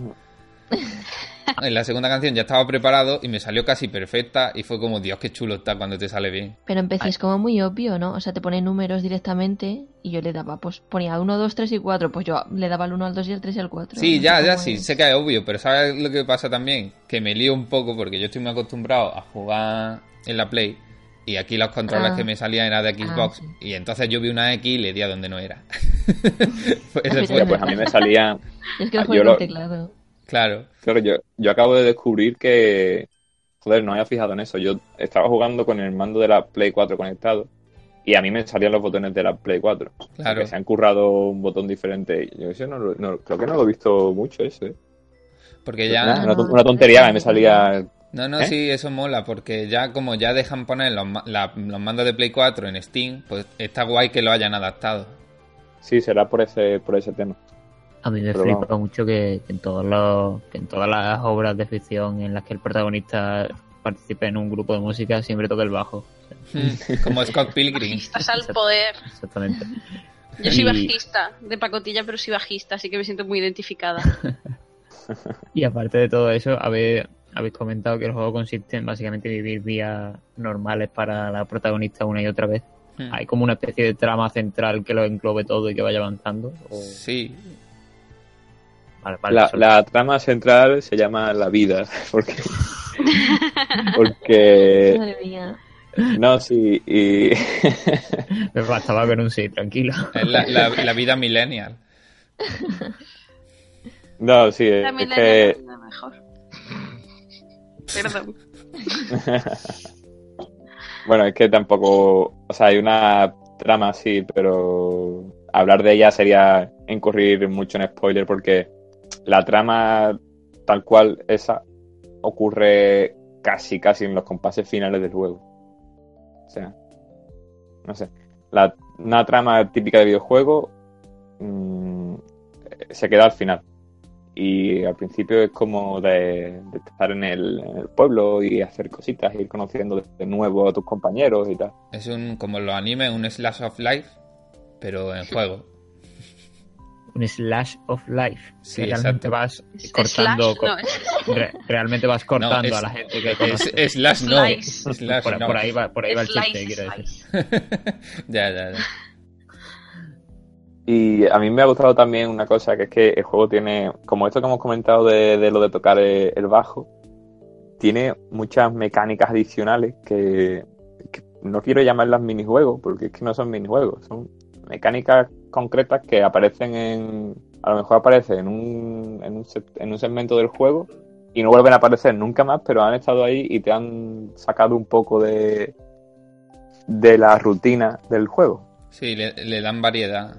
En la segunda canción ya estaba preparado y me salió casi perfecta y fue como, Dios, qué chulo está cuando te sale bien. Pero PC es como muy obvio, ¿no? O sea, te pone números directamente y yo le daba, pues ponía 1, 2, 3 y 4. Pues yo le daba el 1, al 2 y al 3 y al 4. Sí, No ya, ya, sí, es. sé que es obvio, pero ¿sabes lo que pasa también? Que me lío un poco porque yo estoy muy acostumbrado a jugar en la Play y aquí los controles Ah. que me salían eran de Xbox sí. y entonces yo vi una X y le di a donde no era. Fue, Pues a mí me salía... Es que Ah, lo juego yo con lo- teclado. Claro. Claro, yo, yo acabo de descubrir que... Joder, no había fijado en eso. Yo estaba jugando con el mando de la Play 4 conectado y a mí me salían los botones de la Play 4. Claro. Que se han currado un botón diferente. Yo eso no, lo- no- creo que no lo he visto mucho eso, ¿eh? Porque ya... Una, no, una tontería, me salía... No, no, ¿Eh? sí, eso mola, porque ya como ya dejan poner los, la- los mandos de Play 4 en Steam, pues está guay que lo hayan adaptado. Sí, será por ese, por ese tema. A mí me Pero flipa vamos. mucho que, que en todos los, que en todas las obras de ficción en las que el protagonista participe en un grupo de música siempre toca el bajo. como Scott Pilgrim. Estás al poder. Exactamente. Yo soy bajista, de pacotilla, pero soy bajista, así que me siento muy identificada. Y aparte de todo eso, habéis, habéis comentado que el juego consiste en básicamente vivir vías normales para la protagonista una y otra vez. Hmm. Hay como una especie de trama central que lo englobe todo y que vaya avanzando. O... Sí, Vale, vale, La, trama central se llama La Vida, porque... porque... Madre mía. No, sí, y... Me bastaba con un sí, tranquilo. es la, la- la vida millennial. No, sí, La es milenia que... es la mejor. Perdón. Bueno, es que tampoco... O sea, hay una trama, sí, pero... Hablar de ella sería incurrir mucho en spoiler porque la trama tal cual esa ocurre casi, casi en los compases finales del juego. O sea, no sé. La, una trama típica de videojuego mm, se queda al final. Y al principio es como de, de estar en el, en el pueblo y hacer cositas, ir conociendo de, de nuevo a tus compañeros y tal. Es un, como los animes, un slash of life, pero en juego. Un slash of life. Sí, que realmente exacto. vas cortando. slash, co- no, es- re- realmente vas cortando es- a la gente que Es, slash no. Slash por, no. por ahí va, por ahí va el Slice, chiste, quiero decir. ya, ya, ya. Y a mí me ha gustado también una cosa, que es que el juego tiene, como esto que hemos comentado de, de lo de tocar el, el bajo, tiene muchas mecánicas adicionales que, que no quiero llamarlas minijuegos, porque es que no son minijuegos, son mecánicas concretas que aparecen en, a lo mejor aparecen en un, en un, en un segmento del juego y no vuelven a aparecer nunca más, pero han estado ahí y te han sacado un poco de, de la rutina del juego. Sí, le, le dan variedad.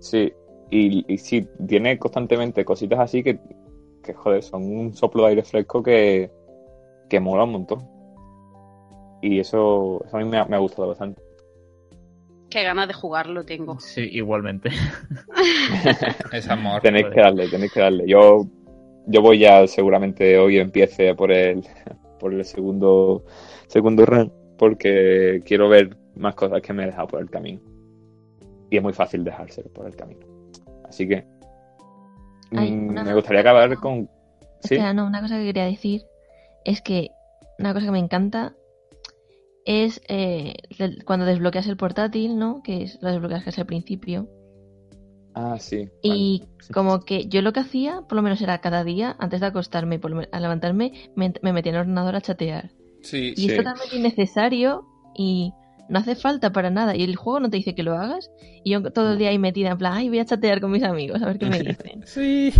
Sí, y, y sí, tiene constantemente cositas así que, que, joder, son un soplo de aire fresco que, que mola un montón. Y eso, eso a mí me ha, me ha gustado bastante. Qué ganas de jugarlo tengo. Sí, igualmente. Es amor. Tenéis que darle, tenéis que darle. Yo, yo voy ya seguramente hoy empiece por el, por el segundo, segundo run, porque quiero ver más cosas que me he dejado por el camino. Y es muy fácil dejárselo por el camino. Así que mm, una- me gustaría acabar con... ¿Sí? Espera, no, una cosa que quería decir es que una cosa que me encanta es eh, cuando desbloqueas el portátil, ¿no? Que es lo desbloqueas casi al principio. Ah, sí. Y vale. Como que yo lo que hacía, por lo menos era cada día, antes de acostarme, por lo levantarme, me, me metía en el ordenador a chatear. Sí, Y Sí. es totalmente innecesario y no hace falta para nada. Y el juego no te dice que lo hagas. Y yo todo el día ahí metida en plan, ay, voy a chatear con mis amigos, a ver qué me dicen. sí.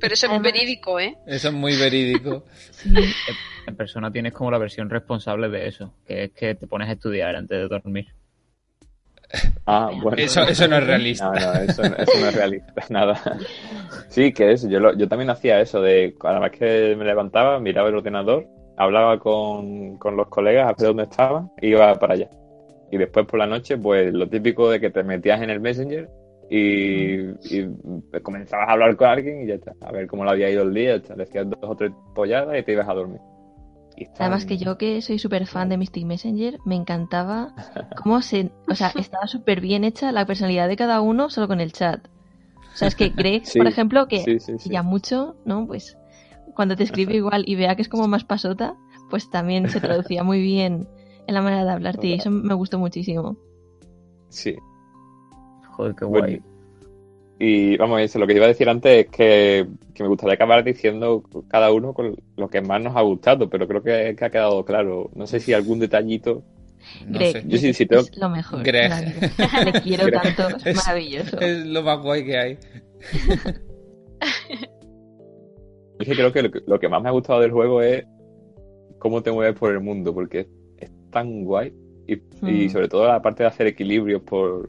Pero eso es Además- verídico, ¿eh? Eso es muy verídico. Sí. En persona tienes como la versión responsable de eso, que es que te pones a estudiar antes de dormir. Ah, bueno. Eso, eso no es realista. No, no, eso, eso no es realista, nada. Sí, que eso, yo, lo- yo también hacía eso, de cada vez que me levantaba, miraba el ordenador, hablaba con, con los colegas a ver dónde estaban y iba para allá. Y después por la noche, pues lo típico de que te metías en el Messenger y, y comenzabas a hablar con alguien y ya está, a ver cómo le había ido el día, ya está, le decías dos o tres polladas y te ibas a dormir. Además que yo que soy súper fan de Mystic Messenger, me encantaba cómo se... O sea, estaba súper bien hecha la personalidad de cada uno solo con el chat. O sea, es que Greg, Sí, por ejemplo, que sí, sí, sí. ya mucho, ¿no? Pues cuando te escribe igual y vea que es como más pasota, pues también se traducía muy bien en la manera de hablarte y eso me gustó muchísimo. Sí. Joder, qué Bueno, guay. Y vamos, eso, lo que iba a decir antes es que, que me gustaría acabar diciendo cada uno con lo que más nos ha gustado, pero creo que, que ha quedado claro. No sé si algún detallito. No Greg, sé. Yo sí, es, sí tengo- es lo mejor. Greg. Le quiero Greg. tanto, es, Es- maravilloso. Es lo más guay que hay. Es que creo que lo, que lo que más me ha gustado del juego es cómo te mueves por el mundo, porque tan guay. Y, y Mm. sobre todo la parte de hacer equilibrios por,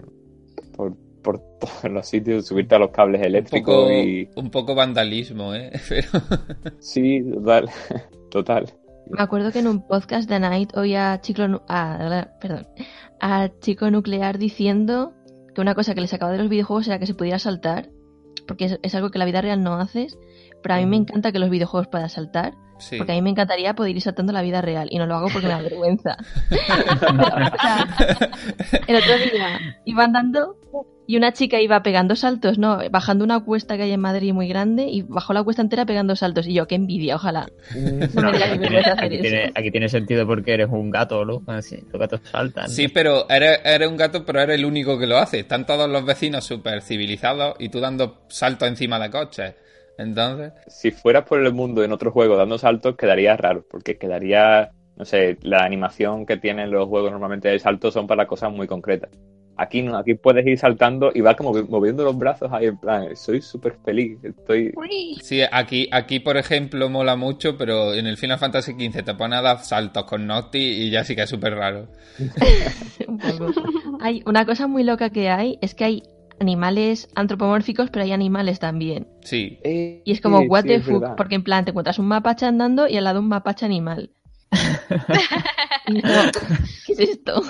por, por todos los sitios, subirte a los cables Un eléctricos poco, y... un poco vandalismo, ¿eh? Pero... Sí, total. Total. Me acuerdo que en un podcast de Night oía a Chico, a, perdón, a Chico Nuclear diciendo que una cosa que le sacaba de los videojuegos era que se pudiera saltar, porque es, es algo que en la vida real no haces, pero a mí me encanta que los videojuegos puedas saltar, Sí. porque a mí me encantaría poder ir saltando la vida real, y no lo hago porque me da vergüenza. Pero, o sea, el otro día iba andando y una chica iba pegando saltos, ¿no? Bajando una cuesta que hay en Madrid muy grande y bajó la cuesta entera pegando saltos. Y yo, qué envidia, ojalá. No me digas que aquí, me tiene, puedes hacer aquí eso. tiene- aquí tiene sentido porque eres un gato, ¿no? Así, los gatos saltan. Sí, pero eres, eres un gato, pero eres el único que lo hace. Están todos los vecinos súper civilizados y tú dando saltos encima de coches. Entonces, si fueras por el mundo en otro juego dando saltos, quedaría raro, porque quedaría, no sé, la animación que tienen los juegos normalmente de saltos son para cosas muy concretas. Aquí no, aquí puedes ir saltando y vas como moviendo los brazos ahí en plan, soy súper feliz, estoy... sí, aquí, aquí por ejemplo mola mucho, pero en el Final Fantasy XV te pone a dar saltos con Nocti y ya sí que es súper raro. Hay una cosa muy loca que hay es que hay animales antropomórficos, pero hay animales también. Sí, Y es como, Sí, what sí, the es fuck, verdad. porque en plan te encuentras un mapache andando y al lado un mapache animal. ¿Qué es esto?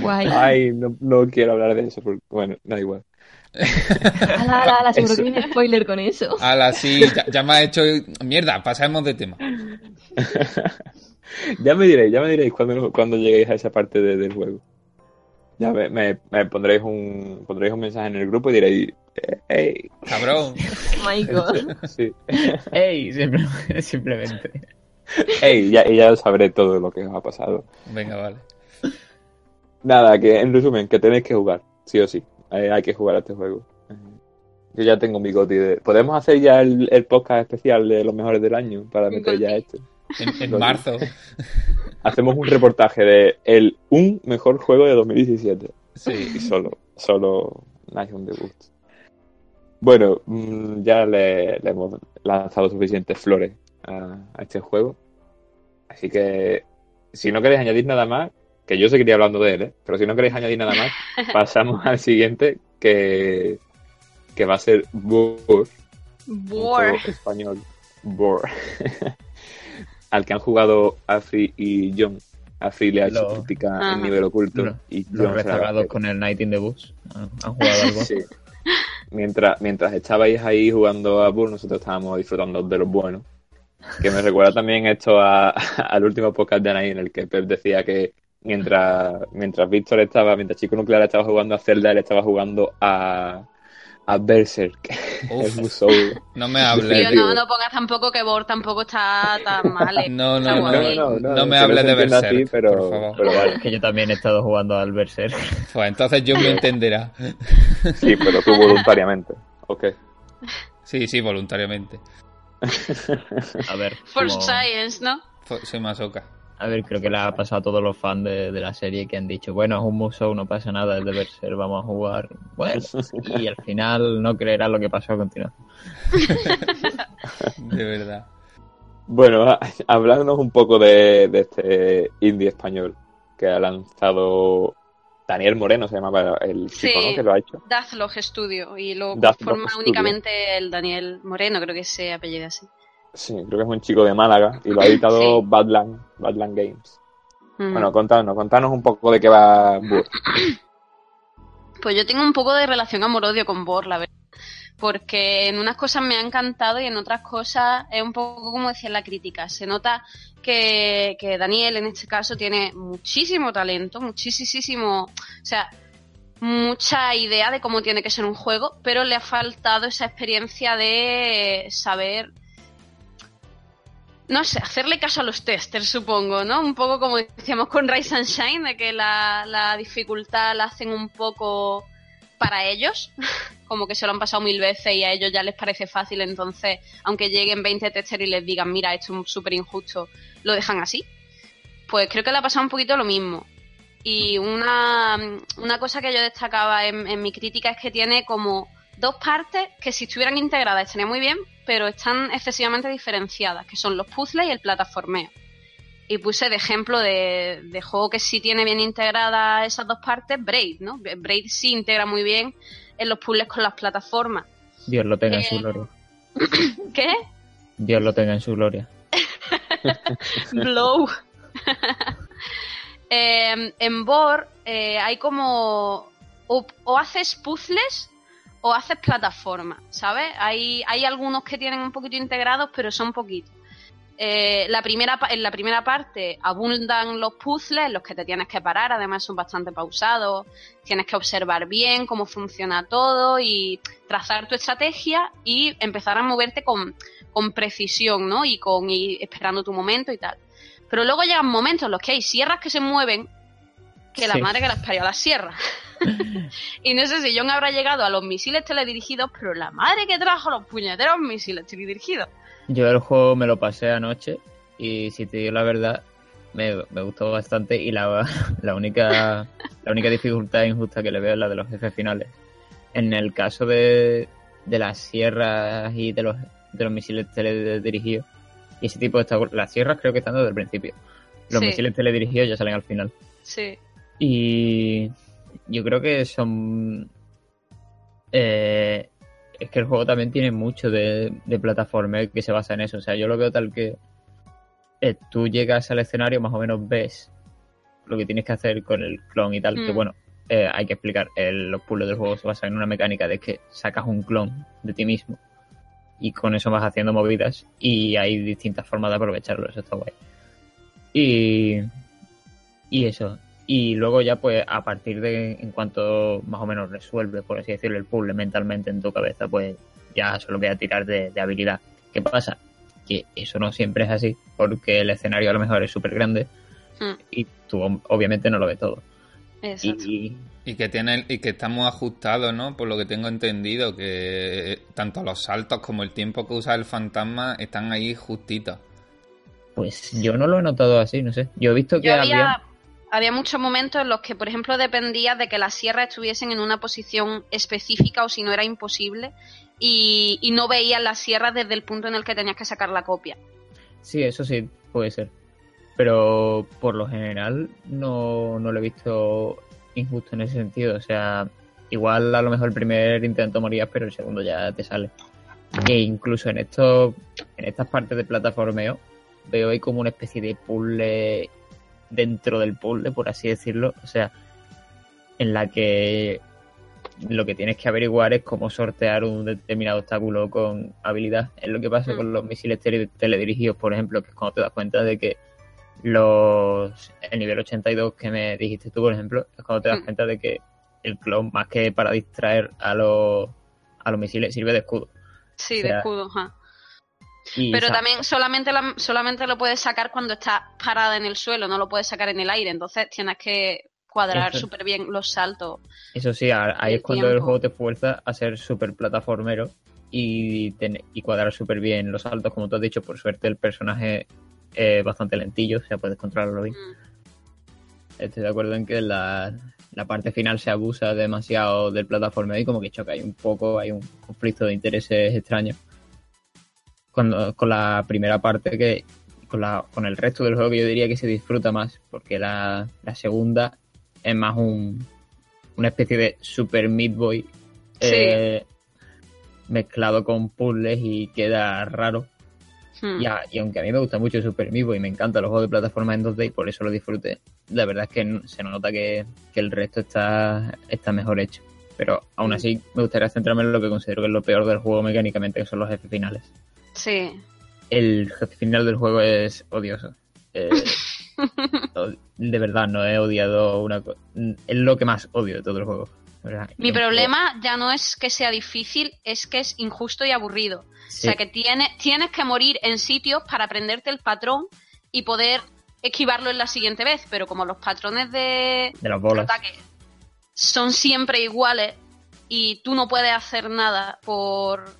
Guay. Ay, no, no quiero hablar de eso, porque, bueno, da igual. Ala, ala, ala, seguro Eso. que viene spoiler con eso. ala, sí, ya, ya me ha hecho... Mierda, pasemos de tema. ya me diréis, ya me diréis cuando, cuando lleguéis a esa parte de- del juego. Ya me, me- me pondréis un pondréis un mensaje en el grupo y diréis, hey, Cabrón. My God. sí, ¡Ey! Simple- simplemente. hey, ya, y ya sabré todo lo que os ha pasado. Venga, vale. Nada, que en resumen, que tenéis que jugar, sí o sí. Eh, hay que jugar a este juego. Eh, Yo ya tengo mi goti de... ¿Podemos hacer ya el, el podcast especial de los mejores del año para meter ya este? En, marzo. Hacemos un reportaje de el un mejor juego de 2017. Y Sí. solo, solo Night on the Woods. Bueno, mm, ya le, le hemos lanzado suficientes flores a, a este juego. Así que, si no queréis añadir nada más, que yo seguiría hablando de él, ¿eh? pero si no queréis añadir nada más, pasamos al siguiente, que, que va a ser Boar, juego español. Boar. al que han jugado Afri y John. Afri le ha hecho Lo- crítica Ajá. en nivel oculto Lo- y Los John a rezagados con el Night in the Bus. ¿Han han jugado algo? Sí. Mientras, mientras estabais ahí jugando a Bull, nosotros estábamos disfrutando de los buenos. Que me recuerda también esto a- al último podcast de Anaí en el que Pep decía que mientras, mientras Víctor estaba, mientras Chico Nuclear estaba jugando a Zelda, él estaba jugando a, a Berserk, Uf, Musou. no me Tío, hables. digo. no, no pongas tampoco que Bor tampoco está tan mal. eh. No, Está no, guay. No me hables de Berserk, pero, por favor. pero vale. Que yo también he estado jugando al Berserk. Pues entonces yo me entenderá. Sí, pero tú voluntariamente. Ok. Sí, sí, voluntariamente. A ver, For como- Science, ¿no? Soy masoca. A ver, creo que le ha pasado a todos los fans de, de la serie que han dicho, bueno, es un Musou, no pasa nada, es de Berserk, vamos a jugar. Bueno, y al final no creerás lo que pasó a continuación. De verdad. Bueno, a- hablándonos un poco de, de este indie español que ha lanzado Daniel Moreno, se llamaba el chico, Sí. ¿no? Que lo ha hecho. Dazlog Studio y lo Dazlog forma Studio. únicamente el Daniel Moreno, creo que se apellida así. Sí, creo que es un chico de Málaga y lo ha editado Sí. Badland, Badland Games. Mm. Bueno, contanos, contanos un poco de qué va Bur. Pues yo tengo un poco de relación amor-odio con Bor, la verdad. Porque en unas cosas me ha encantado y en otras cosas es un poco como decía la crítica. Se nota que, que Daniel, en este caso, tiene muchísimo talento, muchísimo. O sea, mucha idea de cómo tiene que ser un juego, pero le ha faltado esa experiencia de saber. No sé, hacerle caso a los testers, supongo, ¿no? Un poco como decíamos con Rise and Shine, de que la, la dificultad la hacen un poco para ellos, como que se lo han pasado mil veces y a ellos ya les parece fácil, entonces, aunque lleguen 20 testers y les digan, mira, esto es súper injusto, lo dejan así. Pues creo que le ha pasado un poquito lo mismo. Y una, una cosa que yo destacaba en, en mi crítica es que tiene como dos partes que si estuvieran integradas estaría muy bien, pero están excesivamente diferenciadas, que son los puzzles y el plataformeo. Y puse de ejemplo de, de juego que sí tiene bien integradas esas dos partes, Braid, ¿no? Braid sí integra muy bien en los puzzles con las plataformas. Dios lo tenga en su Eh, gloria. ¿Qué? Dios lo tenga en su gloria. Blow. Eh, en Bor eh, hay como. O, o haces puzzles o haces plataformas, ¿sabes? Hay, hay algunos que tienen un poquito integrados, pero son poquitos. Eh, la primera, en la primera parte abundan los puzzles, los que te tienes que parar, además son bastante pausados, tienes que observar bien cómo funciona todo y trazar tu estrategia y empezar a moverte con, con precisión, ¿no? Y con y esperando tu momento y tal. Pero luego llegan momentos en los que hay sierras que se mueven, que la Sí. madre que las parió a las sierras. y no sé si John habrá llegado a los misiles teledirigidos, pero la madre que trajo los puñeteros misiles teledirigidos. Yo el juego me lo pasé anoche y si te digo la verdad, me, me gustó bastante y la, la única la única dificultad injusta que le veo es la de los jefes finales. En el caso de, de las sierras y de los, de los misiles teledirigidos y ese tipo de las sierras creo que están desde el principio. Los Sí. misiles teledirigidos ya salen al final. Sí. Y yo creo que son. eh, es que el juego también tiene mucho de, de plataforma que se basa en eso. O sea, yo lo veo tal que eh, tú llegas al escenario, más o menos ves lo que tienes que hacer con el clon y tal. Que Mm. bueno, eh, hay que explicar. el- los puzzles del juego se basan en una mecánica de que sacas un clon de ti mismo y con eso vas haciendo movidas. Y hay distintas formas de aprovecharlo. Eso está guay. Y. Y eso. Y luego ya, pues, a partir de en cuanto más o menos resuelve, por así decirlo, el puzzle mentalmente en tu cabeza, pues ya solo queda tirar de, de habilidad. ¿Qué pasa? Que eso no siempre es así, porque el escenario a lo mejor es súper grande Hmm, y tú ob- obviamente no lo ves todo. exacto. Y, Y que tiene y que está muy ajustado, ¿no? Por lo que tengo entendido, que tanto los saltos como el tiempo que usa el fantasma están ahí justitos. pues yo no lo he notado así, no sé. Yo he visto que Yo había... había, había muchos momentos en los que, por ejemplo, dependía de que las sierras estuviesen en una posición específica o si no era imposible y, no veías las sierras desde el punto en el que tenías que sacar la copia. Sí, eso sí, puede ser. Pero por lo general no, no lo he visto injusto en ese sentido. O sea, igual a lo mejor el primer intento morías, pero el segundo ya te sale. E incluso en estos, en estas partes de plataformeo, veo ahí como una especie de puzzle dentro del puzzle, por así decirlo. O sea, en la que lo que tienes que averiguar es cómo sortear un determinado obstáculo con habilidad. Es lo que pasa Mm. con los misiles tele- teledirigidos, por ejemplo, que es cuando te das cuenta de que los el nivel 82 que me dijiste tú, por ejemplo, es cuando te das Mm. cuenta de que el clon, más que para distraer a los, a los misiles, sirve de escudo. Sí, O sea, de escudo. ajá. Y, Pero también solamente, la- solamente lo puedes sacar cuando está parada en el suelo, no lo puedes sacar en el aire. Entonces tienes que cuadrar súper bien los saltos. Eso sí, ahí es cuando el juego te fuerza a ser súper plataformero y, ten- y cuadrar súper bien los saltos. Como tú has dicho, por suerte el personaje es bastante lentillo, o sea, puedes controlarlo bien. Mm. Estoy de acuerdo en que la, la parte final se abusa demasiado del plataformeo y como que choca. Hay un poco, hay un conflicto de intereses extraños. Cuando, con la primera parte que con, la, con el resto del juego que yo diría que se disfruta más, porque la, la segunda es más un, una especie de Super Meat Boy Sí. eh, mezclado con puzzles y queda raro. Hmm. Y, a- y aunque a mí me gusta mucho Super Meat Boy y me encantan los juegos de plataforma en 2D y por eso lo disfruté, la verdad es que se nota que, que el resto está, está mejor hecho. Pero aún Mm. así me gustaría centrarme en lo que considero que es lo peor del juego mecánicamente, que son los jefes finales. Sí. El final del juego es odioso. Eh, de verdad, no he odiado una cosa. Es lo que más odio de todo el juego. verdad. Mi problema ya no es que sea difícil, es que es injusto y aburrido. Sí. O sea, que tiene, tienes que morir en sitios para aprenderte el patrón y poder esquivarlo en la siguiente vez. Pero como los patrones de, De las bolas. ataque son siempre iguales y tú no puedes hacer nada por,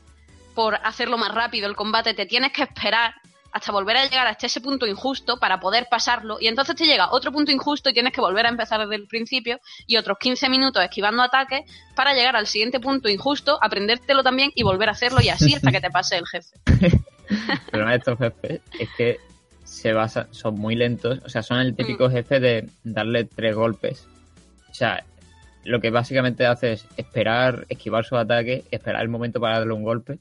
por hacerlo más rápido el combate, te tienes que esperar hasta volver a llegar hasta ese punto injusto para poder pasarlo y entonces te llega otro punto injusto y tienes que volver a empezar desde el principio y otros 15 minutos esquivando ataques para llegar al siguiente punto injusto, aprendértelo también y volver a hacerlo y así hasta que te pase el jefe. El problema de estos jefes es que se basa, son muy lentos, o sea, son el Mm. típico jefe de darle tres golpes. O sea, lo que básicamente hace es esperar, esquivar su ataque, esperar el momento para darle un golpe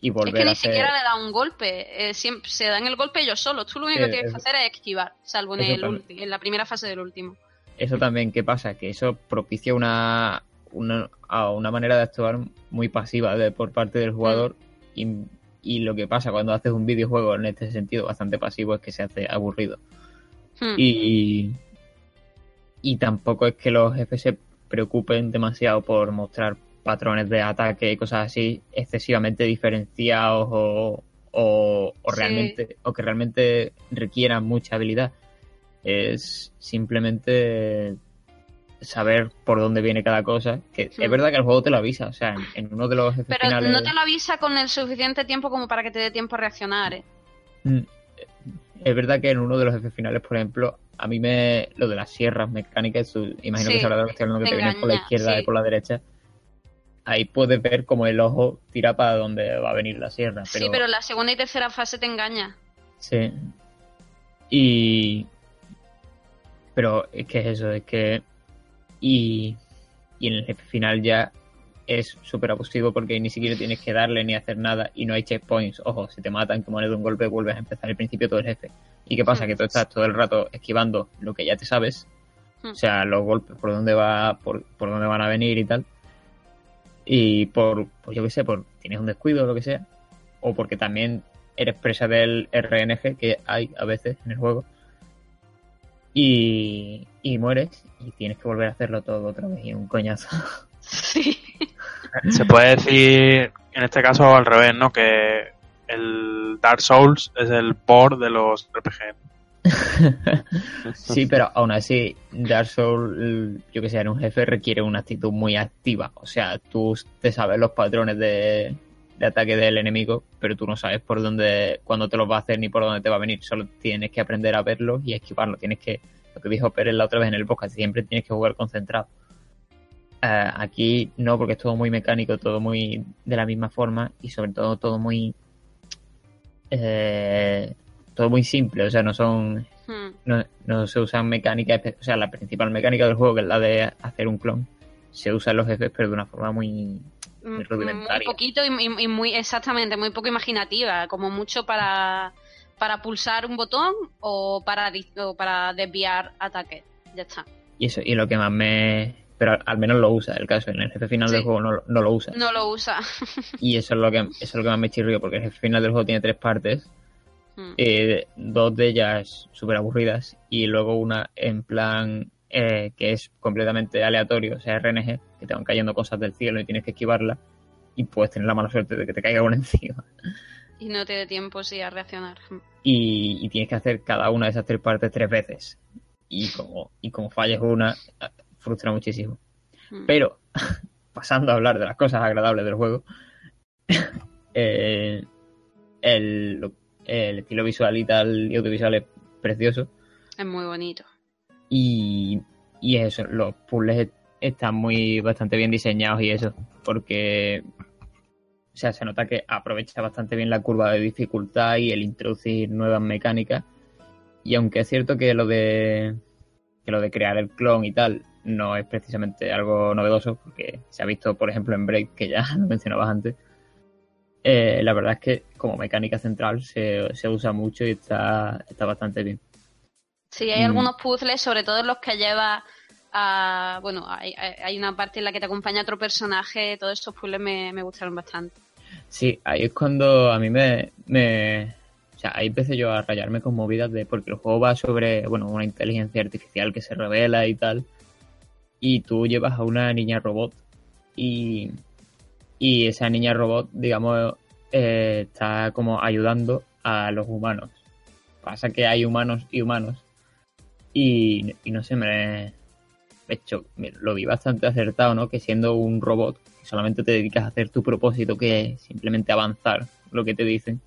y Es que a ni hacer... siquiera le da un golpe, eh, siempre, se dan el golpe ellos solos. Tú lo único que tienes que hacer es esquivar, salvo en, el ulti- en la primera fase del último. Eso también, ¿qué pasa? Que eso propicia una, una, a una manera de actuar muy pasiva de, por parte del jugador y, y lo que pasa cuando haces un videojuego en este sentido bastante pasivo es que se hace aburrido. Hmm. Y, y tampoco es que los jefes se preocupen demasiado por mostrar patrones de ataque y cosas así excesivamente diferenciados o, o, o Sí. realmente o que realmente requieran mucha habilidad. Es simplemente saber por dónde viene cada cosa. Que Hmm. es verdad que el juego te lo avisa. O sea, en, en uno de los jefes Pero finales. no te lo avisa con el suficiente tiempo como para que te dé tiempo a reaccionar. ¿eh? Mm, Es verdad que en uno de los jefes finales, por ejemplo, a mí me. Lo de las sierras mecánicas, imagino Sí, que sabrás de lo que te por la izquierda sí. y por la derecha. Ahí puedes ver como el ojo tira para donde va a venir la sierra. Pero, Sí, pero la segunda y tercera fase te engaña. Sí. Y. Pero es que es eso, es que. Y. Y en el jefe final ya es súper abusivo porque ni siquiera tienes que darle ni hacer nada y no hay checkpoints. Ojo, si te matan, que mueres de un golpe, vuelves a empezar al principio todo el jefe. ¿Y qué pasa? Hmm. Que tú estás todo el rato esquivando lo que ya te sabes. Hmm. O sea, los golpes, por dónde va, por, por dónde van a venir y tal. Y por, pues yo qué sé, por tienes un descuido o lo que sea. O porque también eres presa del RNG que hay a veces en el juego. y, y mueres y tienes que volver a hacerlo todo otra vez y un coñazo. Sí. Se puede decir, en este caso al revés, ¿no? Que el Dark Souls es el por de los RPG. sí, pero aún así, Dark Souls, yo que sé, en un jefe requiere una actitud muy activa. O sea, tú te sabes los patrones de, ataque del enemigo, pero tú no sabes por dónde, cuándo te los va a hacer ni por dónde te va a venir. Solo tienes que aprender a verlos y a esquivarlo. Tienes que, lo que dijo Pérez la otra vez en el podcast, siempre tienes que jugar concentrado. Eh, aquí no, porque es todo muy mecánico, todo muy de la misma forma y sobre todo todo muy eh, todo muy simple, o sea, no son Hmm. no, no se usan mecánicas, o sea, la principal mecánica del juego, que es la de hacer un clon, se usa en los jefes, pero de una forma muy, muy Mm, Muy rudimentaria. poquito y, muy exactamente, muy poco imaginativa, como mucho para, para pulsar un botón o para, o para desviar ataques. Ya está. Y eso, y lo que más me... Pero al, menos lo usa, el caso, en el jefe final Sí. del juego no, lo- no lo usa. No lo usa. Y eso es lo que eso es lo que más me chirrió, porque el jefe final del juego tiene tres partes, Mm. eh, dos de ellas súper aburridas y luego una en plan eh, que es completamente aleatorio, o sea, RNG, que te van cayendo cosas del cielo y tienes que esquivarla y puedes tener la mala suerte de que te caiga una encima. Y no te dé tiempo sí a reaccionar. Y, y tienes que hacer cada una de esas tres partes tres veces. Y como, y como falles una, frustra muchísimo. Mm. Pero, pasando a hablar de las cosas agradables del juego, eh, el, lo- el estilo visual y tal y audiovisual es precioso. Es muy bonito. Y, y eso, los puzzles est- están muy bastante bien diseñados y eso, porque o sea, se nota que aprovecha bastante bien la curva de dificultad y el introducir nuevas mecánicas. Y aunque es cierto que lo de que lo de crear el clon y tal no es precisamente algo novedoso, porque se ha visto, por ejemplo, en Break, que ya lo mencionabas antes, eh, la verdad es que como mecánica central se, se usa mucho y está, está bastante bien. Sí, hay Mm. algunos puzzles, sobre todo los que lleva a... Bueno, hay, hay- hay una parte en la que te acompaña otro personaje. Todos estos puzzles me, me gustaron bastante. Sí, ahí es cuando a mí me, me... O sea, ahí empecé yo a rayarme con movidas de... Porque el juego va sobre, bueno, una inteligencia artificial que se revela y tal. Y tú llevas a una niña robot y... Y esa niña robot, digamos, eh, está como ayudando a los humanos. Pasa que hay humanos y humanos. Y, y no sé, me... De hecho, lo vi bastante acertado, ¿no? Que siendo un robot, solamente te dedicas a hacer tu propósito, que es simplemente avanzar lo que te dicen.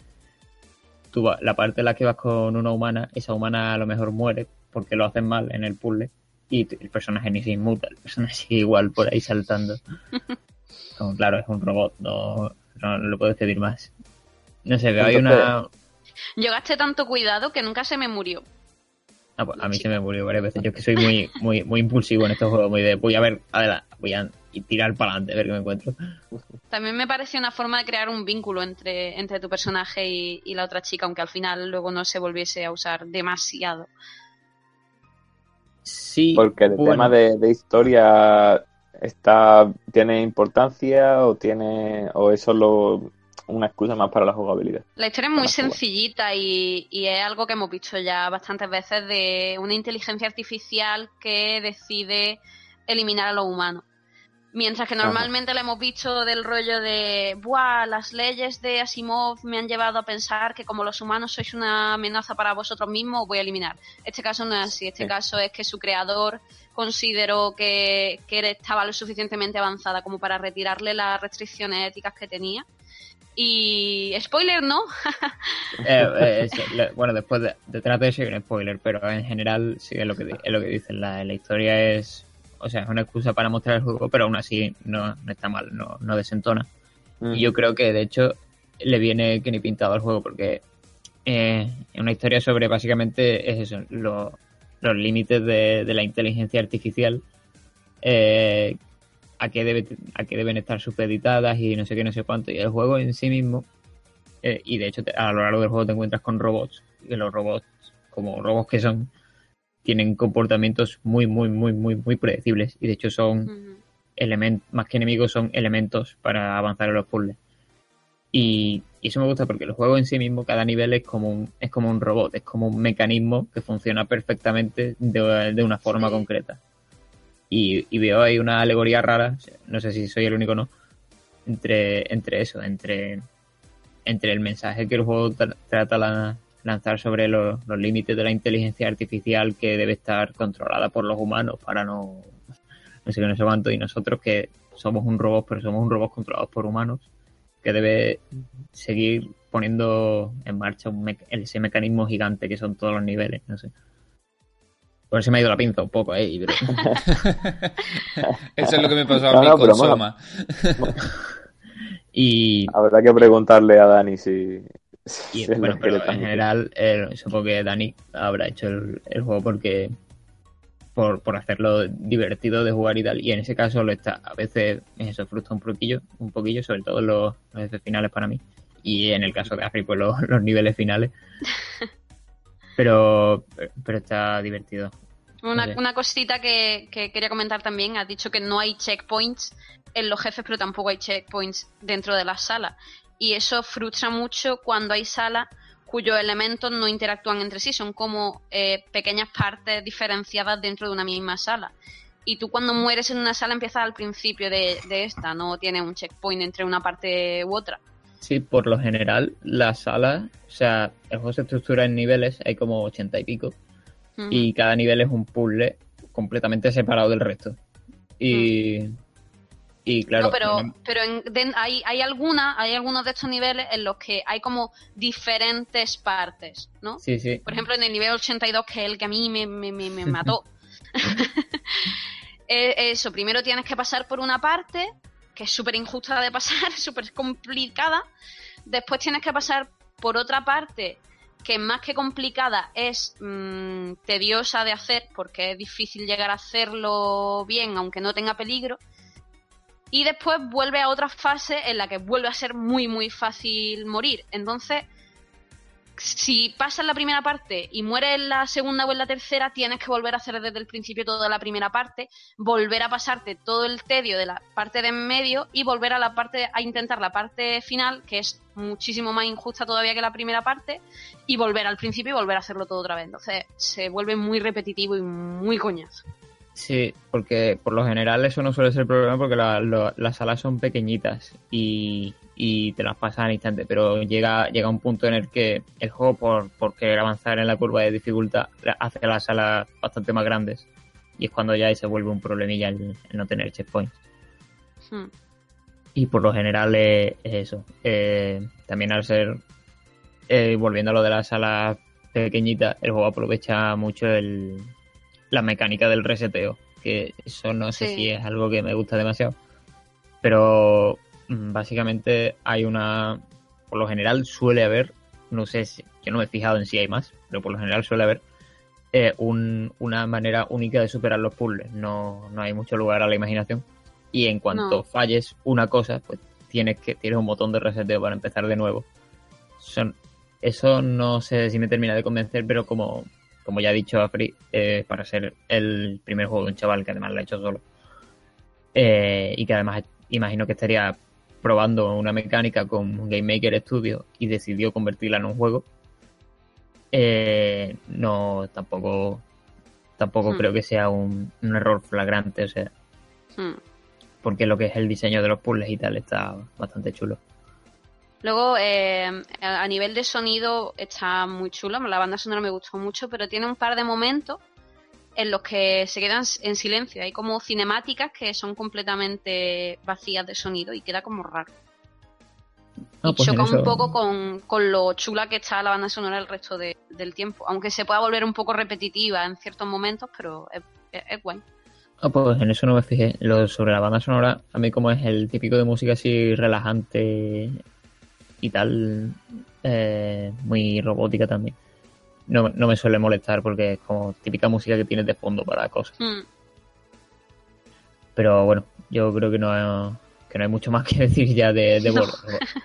Tú la parte en la que vas con una humana, esa humana a lo mejor muere porque lo hacen mal en el puzzle y el personaje ni se inmuta, el personaje sigue igual por ahí saltando. Como, claro, es un robot, no, no, lo puedes pedir más. No sé, veo hay una... Yo gasté tanto cuidado que nunca se me murió. Ah, pues a mí se me murió varias veces. Yo es que soy muy, muy, muy impulsivo en estos juegos, muy de voy a ver, adelante, voy a tirar para adelante, a ver qué me encuentro. También me pareció una forma de crear un vínculo entre, entre tu personaje y, y la otra chica, aunque al final luego no se volviese a usar demasiado. Sí, Porque el bueno. tema de, de historia está tiene importancia o tiene o es solo una excusa más para la jugabilidad. La historia es muy sencillita y, y es algo que hemos visto ya bastantes veces de una inteligencia artificial que decide eliminar a los humanos. Mientras que Ajá. normalmente la hemos visto del rollo de, Buah, las leyes de Asimov me han llevado a pensar que como los humanos sois una amenaza para vosotros mismos, os voy a eliminar. Este caso no es así, este Sí. caso es que su creador consideró que, que estaba lo suficientemente avanzada como para retirarle las restricciones éticas que tenía. Y spoiler, ¿no? Eh, eh, le- bueno, después de, detrás de eso hay un spoiler, pero en general sí es lo que, es lo que dicen. La, la historia es, o sea, es una excusa para mostrar el juego, pero aún así no, no está mal, no, no desentona. Mm. Y yo creo que de hecho le viene que ni pintado al juego, porque eh, es una historia sobre básicamente es eso, lo- los límites de, de la inteligencia artificial, eh, a qué debe, a qué deben estar supeditadas y no sé qué, no sé cuánto. Y el juego en sí mismo, eh, y de hecho te- a lo largo del juego te encuentras con robots, y los robots, como robots que son, tienen comportamientos muy, muy, muy, muy, muy predecibles. Y de hecho son elementos, más que enemigos, son elementos para avanzar en los puzzles. Y, Y eso me gusta porque el juego en sí mismo, cada nivel es como un, es como un robot, es como un mecanismo que funciona perfectamente de, de una forma Sí. concreta. Y, y veo ahí una alegoría rara, no sé si soy el único o no, entre, entre eso, entre, entre el mensaje que el juego tra- trata de lanzar sobre los, los límites de la inteligencia artificial que debe estar controlada por los humanos para no, no sé qué, no sé cuánto, y nosotros que somos un robot, pero somos un robot controlados por humanos, que debe seguir poniendo en marcha un mec- ese mecanismo gigante que son todos los niveles, no sé. Por eso me ha ido la pinza un poco ahí, pero... Eso es lo que me pasó a No, mí no, con. Soma. y, Habrá que preguntarle a Dani si. Y bueno, pero en general, eh, supongo que Dani habrá hecho el, el juego porque por, por hacerlo divertido de jugar y tal. Y en ese caso lo está. A veces eso frustra un poquillo, un poquillo, sobre todo en los, los jefes finales para mí. Y en el caso de Afri, pues los, los niveles finales. Pero, pero está divertido. Una, una cosita que, que quería comentar también, has dicho que no hay checkpoints en los jefes, pero tampoco hay checkpoints dentro de las salas. Y eso frustra mucho cuando hay salas cuyos elementos no interactúan entre sí, son como eh, pequeñas partes diferenciadas dentro de una misma sala. Y tú cuando mueres en una sala empiezas al principio de, de esta, no tienes un checkpoint entre una parte u otra. Sí, por lo general, las salas, o sea, el juego se estructura en niveles, hay como ochenta y pico. Y cada nivel es un puzzle completamente separado del resto. Y, y claro, no, pero, pero en- hay, hay, alguna, hay algunos de estos niveles en los que hay como diferentes partes, ¿no? sí, sí, Por ejemplo, en el nivel 82, que es el que a mí me, me, me, me mató. Eh, Eso, primero tienes que pasar por una parte que es súper injusta de pasar, súper complicada. Después tienes que pasar por otra parte que más que complicada es mm, tediosa de hacer porque es difícil llegar a hacerlo bien aunque no tenga peligro. Y después vuelve a otra fase en la que vuelve a ser muy muy fácil morir. Entonces, si pasas la primera parte y mueres en la segunda o en la tercera, tienes que volver a hacer desde el principio toda la primera parte, volver a pasarte todo el tedio de la parte de en medio y volver a la parte a intentar la parte final, que es muchísimo más injusta todavía que la primera parte, y volver al principio y volver a hacerlo todo otra vez. Entonces se vuelve muy repetitivo y muy coñazo. Sí, porque por lo general eso no suele ser problema porque la- las salas son pequeñitas y, y te las pasas al instante, pero llega, llega un punto en el que el juego, por, por querer avanzar en la curva de dificultad, hace las salas bastante más grandes y es cuando ya se vuelve un problemilla el, el no tener checkpoints. Hmm. Y por lo general es, es eso. Eh, también al ser, eh, volviendo a lo de las salas pequeñitas, el juego aprovecha mucho el, la mecánica del reseteo. Que eso no sé Sí. si es algo que me gusta demasiado. Pero mm, básicamente hay una... Por lo general suele haber, no sé si, yo no me he fijado en si hay más, pero por lo general suele haber eh, un- una manera única de superar los puzzles. No, no hay mucho lugar a la imaginación. Y en cuanto No. falles una cosa, pues tienes que tienes un botón de reseteo para empezar de nuevo. Son, eso no sé si me termina de convencer, pero como, como ya he dicho a Free, eh, para ser el primer juego de un chaval que además lo ha hecho solo, eh, y que además imagino que estaría probando una mecánica con Game Maker Studio y decidió convertirla en un juego, eh, no tampoco tampoco Hmm. creo que sea un, un error flagrante, o sea, Hmm. porque lo que es el diseño de los puzzles y tal está bastante chulo. Luego, eh, a nivel de sonido está muy chulo, la banda sonora me gustó mucho, pero tiene un par de momentos en los que se quedan en silencio. Hay como cinemáticas que son completamente vacías de sonido y queda como raro. Ah, y pues choca un poco con, con lo chula que está la banda sonora el resto de- del tiempo. Aunque se pueda volver un poco repetitiva en ciertos momentos, pero es, es- es guay. Ah, pues en eso no me fijé. Lo sobre la banda sonora, a mí como es el típico de música así relajante y tal, eh, muy robótica también. No, no me suele molestar porque es como típica música que tienes de fondo para cosas. Hmm. Pero bueno, yo creo que no, que no hay mucho más que decir ya de, de No.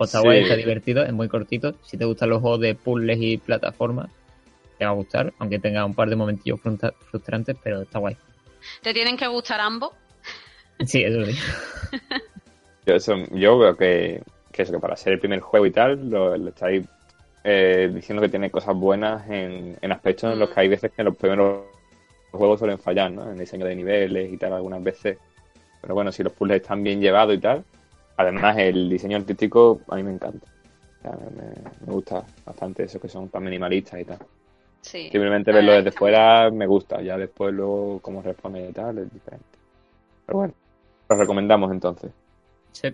Está Sí. guay, está divertido, es muy cortito. Si te gustan los juegos de puzzles y plataformas, te va a gustar, aunque tenga un par de momentillos frustra- frustrantes, pero está guay. Te tienen que gustar ambos. Sí, eso sí. Yo, eso- yo veo que, que eso, que para ser el primer juego y tal, lo, lo estáis eh, diciendo que tiene cosas buenas en, en aspectos en los que hay veces que los primeros juegos suelen fallar, ¿no? En diseño de niveles y tal, algunas veces. Pero bueno, si los puzzles están bien llevados y tal. Además, el diseño artístico a mí me encanta. O sea, me, me gusta bastante esos que son tan minimalistas y tal. Sí. Simplemente verlo desde fuera me gusta. Ya después luego cómo responde y tal es diferente. Pero bueno, lo recomendamos entonces. Sí.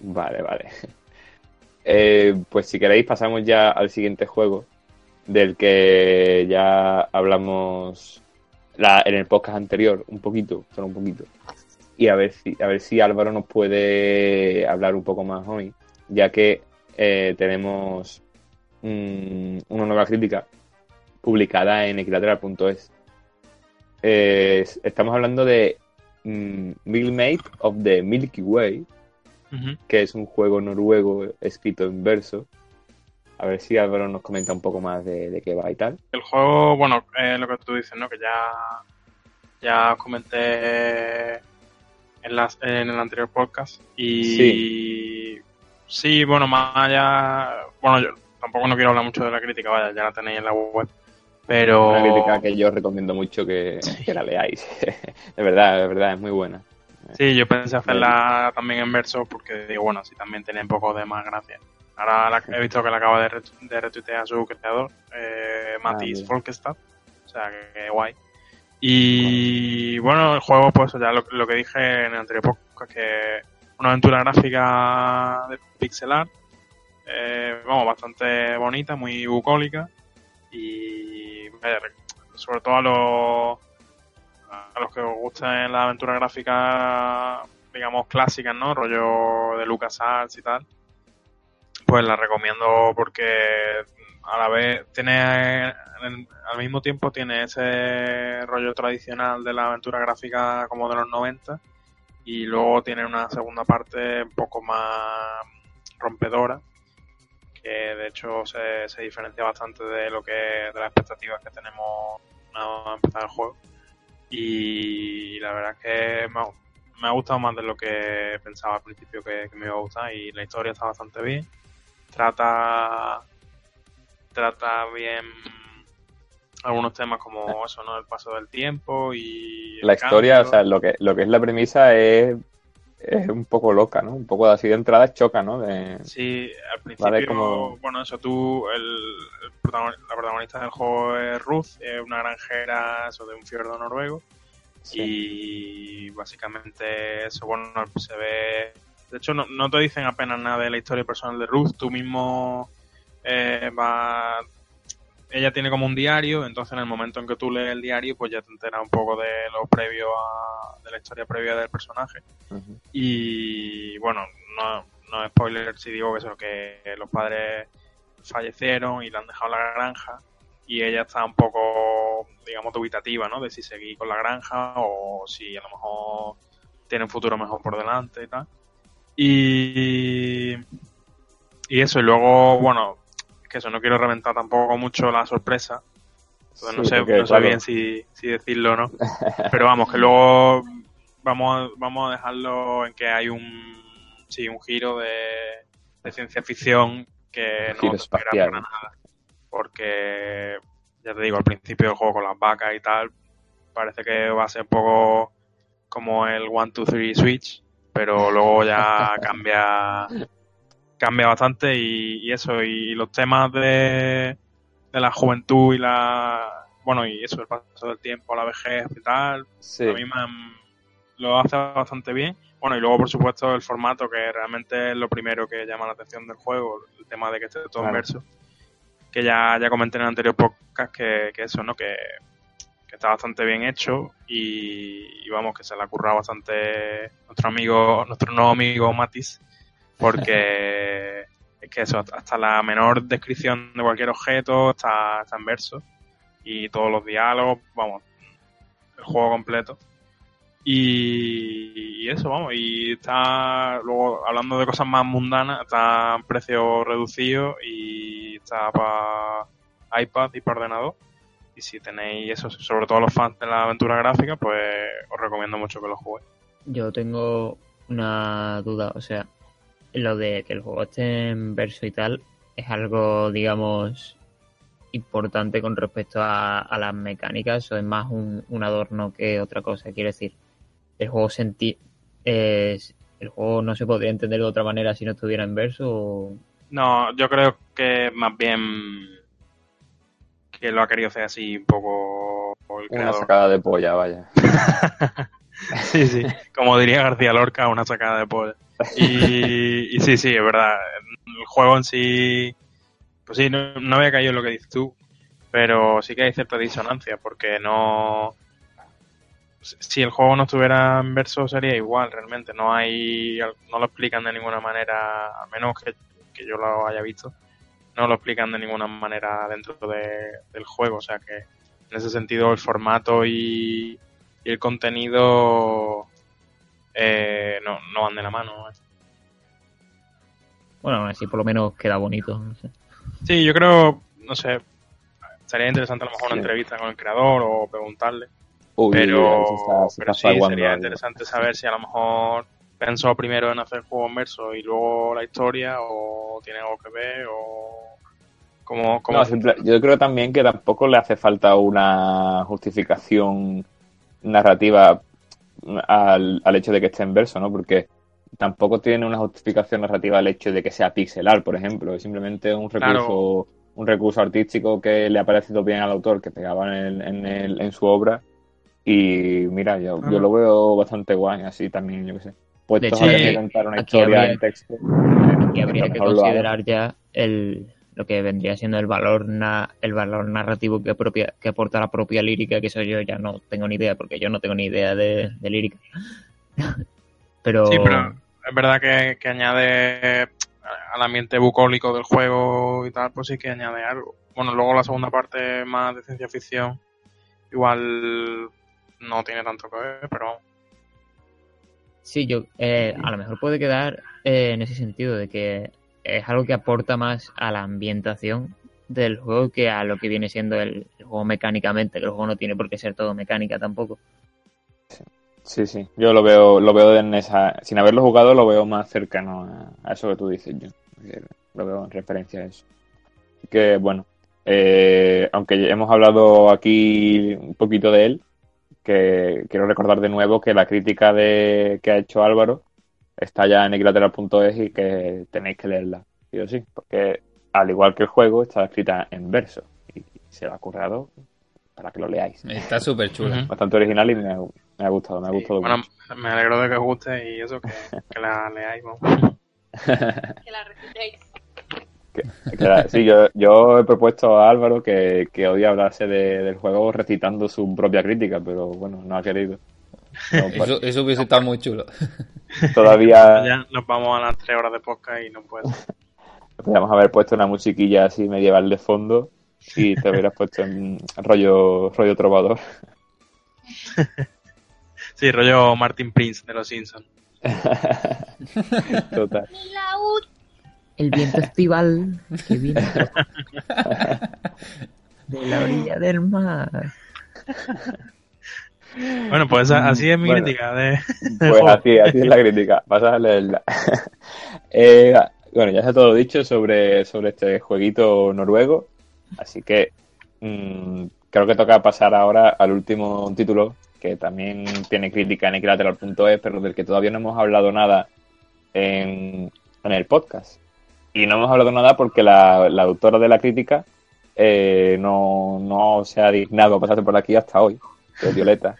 Vale, vale. Eh, pues si queréis pasamos ya al siguiente juego del que ya hablamos la- en el podcast anterior un poquito, solo un poquito. Y a ver si a ver si Álvaro nos puede hablar un poco más hoy, ya que eh, tenemos mm, una nueva crítica publicada en equilateral.es. Estamos hablando de mm, Milkmaid of the Milky Way, Que es un juego noruego escrito en verso. A ver si Álvaro nos comenta un poco más de, de qué va y tal. El juego, bueno, eh, lo que tú dices, ¿no? Que ya, ya comenté en, las, en el anterior podcast. Y sí. bueno, más allá. Bueno, yo tampoco no quiero hablar mucho de la crítica, vaya, ya la tenéis en la web. Pero. Una crítica que yo recomiendo mucho que, que la leáis. de verdad, de verdad, es muy buena. Sí, yo pensé hacerla también en verso porque digo, bueno, así también tiene un poco de más gracia. Ahora la- he visto que la acaba de, de retuitear su creador, eh, Matis bien. Folkestad. O sea, que, que guay. Y bueno, el juego, pues ya lo, lo que dije en el anterior podcast, que una aventura gráfica de pixel art, eh, vamos, bastante bonita, muy bucólica y vaya, sobre todo a los a los que os gusten las aventuras gráficas, digamos, clásicas, ¿no? Rollo de LucasArts y tal. Pues la recomiendo porque a la vez tiene, al mismo tiempo tiene ese rollo tradicional de la aventura gráfica como de los 90 y luego tiene una segunda parte un poco más rompedora que de hecho se, se diferencia bastante de lo que de las expectativas que tenemos nada más empezar el juego y la verdad es que me ha, me ha gustado más de lo que pensaba al principio que, que me iba a gustar y la historia está bastante bien trata trata bien algunos temas como eso no el paso del tiempo y La historia, cambio. o sea, lo que, lo que es la premisa es, es un poco loca, ¿no? Un poco así de entrada choca, ¿no? De, Sí, al principio, Vale, como- bueno, eso tú, el, la protagonista del juego es Ruth, es una granjera eso, de un fiordo noruego sí. y básicamente eso, bueno, se ve... De hecho, no, no te dicen apenas nada de la historia personal de Ruth, tú mismo eh, va... Ella tiene como un diario, entonces en el momento en que tú lees el diario, pues ya te enteras un poco de lo previo a... de la historia previa del personaje. Y bueno, no, no es spoiler si digo que eso, que los padres fallecieron y le han dejado la granja y ella está un poco, digamos, dubitativa, ¿no? De si seguir con la granja o si a lo mejor tiene un futuro mejor por delante y tal. Y, y eso, y luego, bueno, que eso, no quiero reventar tampoco mucho la sorpresa. Entonces, no sé, porque, no sé claro, bien si, si decirlo o no. Pero vamos, que luego vamos, vamos a dejarlo en que hay un, sí, un giro de, de ciencia ficción que no te para nada. Porque, ya te digo, al principio del juego con las vacas y tal, parece que va a ser un poco como el 1, 2, 3 Switch, pero luego ya cambia cambia bastante y, y eso, y los temas de, de la juventud y la bueno y eso, el paso del tiempo, la vejez y tal, Sí. a mí me lo hace bastante bien. Bueno, y luego por supuesto el formato, que realmente es lo primero que llama la atención del juego, el tema de que esté todo en Claro. verso, que ya, ya comenté en el anterior podcast que, que eso, ¿no? Que, que está bastante bien hecho y, y vamos, que se le ha currado bastante nuestro amigo, nuestro nuevo amigo Matis, porque es que eso, hasta la menor descripción de cualquier objeto está, está en verso y todos los diálogos, vamos, el juego completo. Y, y eso, vamos, y está, luego hablando de cosas más mundanas, está a precio reducido y está para iPad y para ordenador. Y si tenéis eso, sobre todo los fans de la aventura gráfica, pues os recomiendo mucho que lo juguéis. Yo tengo una duda, o sea, lo de que el juego esté en verso y tal es algo, digamos, importante con respecto a, a las mecánicas o es más un, un adorno que otra cosa. Quiero decir, el juego senti es, el juego no se podría entender de otra manera si no estuviera en verso. o- No, yo creo que más bien que lo ha querido hacer así un poco el Una sacada de polla, vaya. Sí, sí. Como diría García Lorca, una sacada de polla. Y, sí, sí, es verdad. El juego en sí, pues sí, no, no había caído en lo que dices tú, pero sí que hay cierta disonancia, porque no... Si el juego no estuviera en verso sería igual, realmente. No hay, no lo explican de ninguna manera, a menos que, que yo lo haya visto, no lo explican de ninguna manera dentro de- del juego. O sea que en ese sentido el formato y, y el contenido eh, no, no van de la mano. ¿eh? Bueno, así por lo menos queda bonito. no sé. Sí, yo creo, no sé, sería interesante a lo mejor una Sí. entrevista con el creador o preguntarle. Uy, pero se está- se pero sí, sería algo. interesante saber si a lo mejor pensó primero en hacer juego en verso y luego la historia o tiene algo que ver o como, como No, simple- yo creo también que tampoco le hace falta una justificación narrativa al, al hecho de que esté en verso, ¿no? Porque tampoco tiene una justificación narrativa al hecho de que sea pixelar, por ejemplo. Es simplemente un recurso, Claro. un recurso artístico que le ha parecido bien al autor, que pegaba en, el- en, el- en su obra. Y mira, yo, yo lo veo bastante guay, así también, yo qué sé. Puesto hecho, a aquí- contar una aquí historia habría- en texto. Y habría que considerar ya el, lo que vendría siendo el valor na- el valor narrativo que propia, que aporta la propia lírica, que eso yo ya no tengo ni idea, porque yo no tengo ni idea de, de lírica. pero, Sí, pero es verdad que, que añade al ambiente bucólico del juego y tal, pues sí que añade algo. Bueno, luego la segunda parte más de ciencia ficción, igual no tiene tanto que ver, pero sí, yo eh, a lo mejor puede quedar eh, en ese sentido de que es algo que aporta más a la ambientación del juego que a lo que viene siendo el, juego mecánicamente, que el juego no tiene por qué ser todo mecánica tampoco. Sí, sí, yo lo veo, lo veo en esa, sin haberlo jugado, lo veo más cercano a, eso que tú dices, yo. Eh, Lo veo en referencia a eso. Que bueno, eh, aunque hemos hablado aquí un poquito de él, que quiero recordar de nuevo que la crítica de, que ha hecho Álvaro está ya en equilateral.es y que tenéis que leerla, sí o sí, porque al igual que el juego, está escrita en verso y se lo ha currado para que lo leáis. Está súper chula. Bastante original y me ha, me ha gustado, me ha gustado bueno, mucho. me alegro de que os guste y eso, que, que la leáis. vamos. Que la recitéis. Que la- Sí, yo, yo he propuesto a Álvaro que, que hoy hablase de- del juego recitando su propia crítica, pero bueno, no ha querido. No, pues, Eso, eso hubiese estado muy chulo. todavía Ya nos vamos a las tres horas de podcast y no puedo. podríamos haber puesto una musiquilla así medieval de fondo y te hubieras puesto en rollo, rollo trovador. Sí, rollo Martin Prince de los Simpsons. Total. El viento estival que viene de la orilla del mar. Bueno, pues así es mi Bueno. crítica de... Pues así, así es la crítica. Vas a leerla. Eh, bueno, ya está todo dicho sobre, sobre este jueguito noruego. Así que mm, creo que toca pasar ahora al último título, que también tiene crítica en equilateral.es, pero del que todavía no hemos hablado nada en, en el podcast. Y no hemos hablado nada porque la, la autora de la crítica eh, no, no se ha dignado a pasarse por aquí hasta hoy, es Violeta.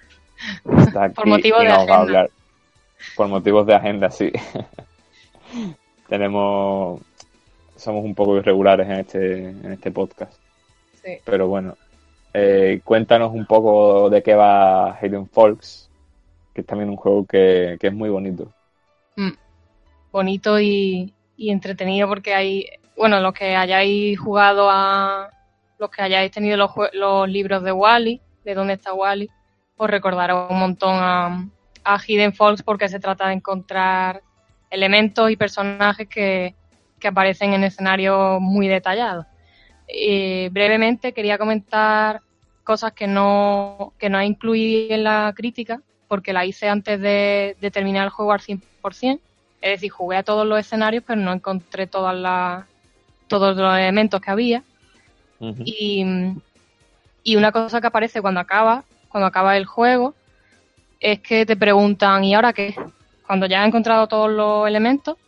Está aquí Por motivos y de nos va a agenda. hablar. Por motivos de agenda, sí. Tenemos. Somos un poco irregulares en este, en este podcast. Sí. Pero bueno, eh, cuéntanos un poco de qué va Hayden Folks, que es también un juego que, que es muy bonito. Mm. bonito y, y entretenido porque hay, bueno, los que hayáis jugado a, los que hayáis tenido los, los libros de Wally, de dónde está Wally, os recordará un montón a, a Hidden Folks porque se trata de encontrar elementos y personajes que, que aparecen en escenarios muy detallados. Eh, brevemente quería comentar cosas que no, que no incluí en la crítica porque la hice antes de, de terminar el juego al 100%. Es decir, jugué a todos los escenarios, pero no encontré todas las, todos los elementos que había. Y, y una cosa que aparece cuando acaba, cuando acaba el juego, es que te preguntan, ¿y ahora qué? Cuando ya has encontrado todos los elementos,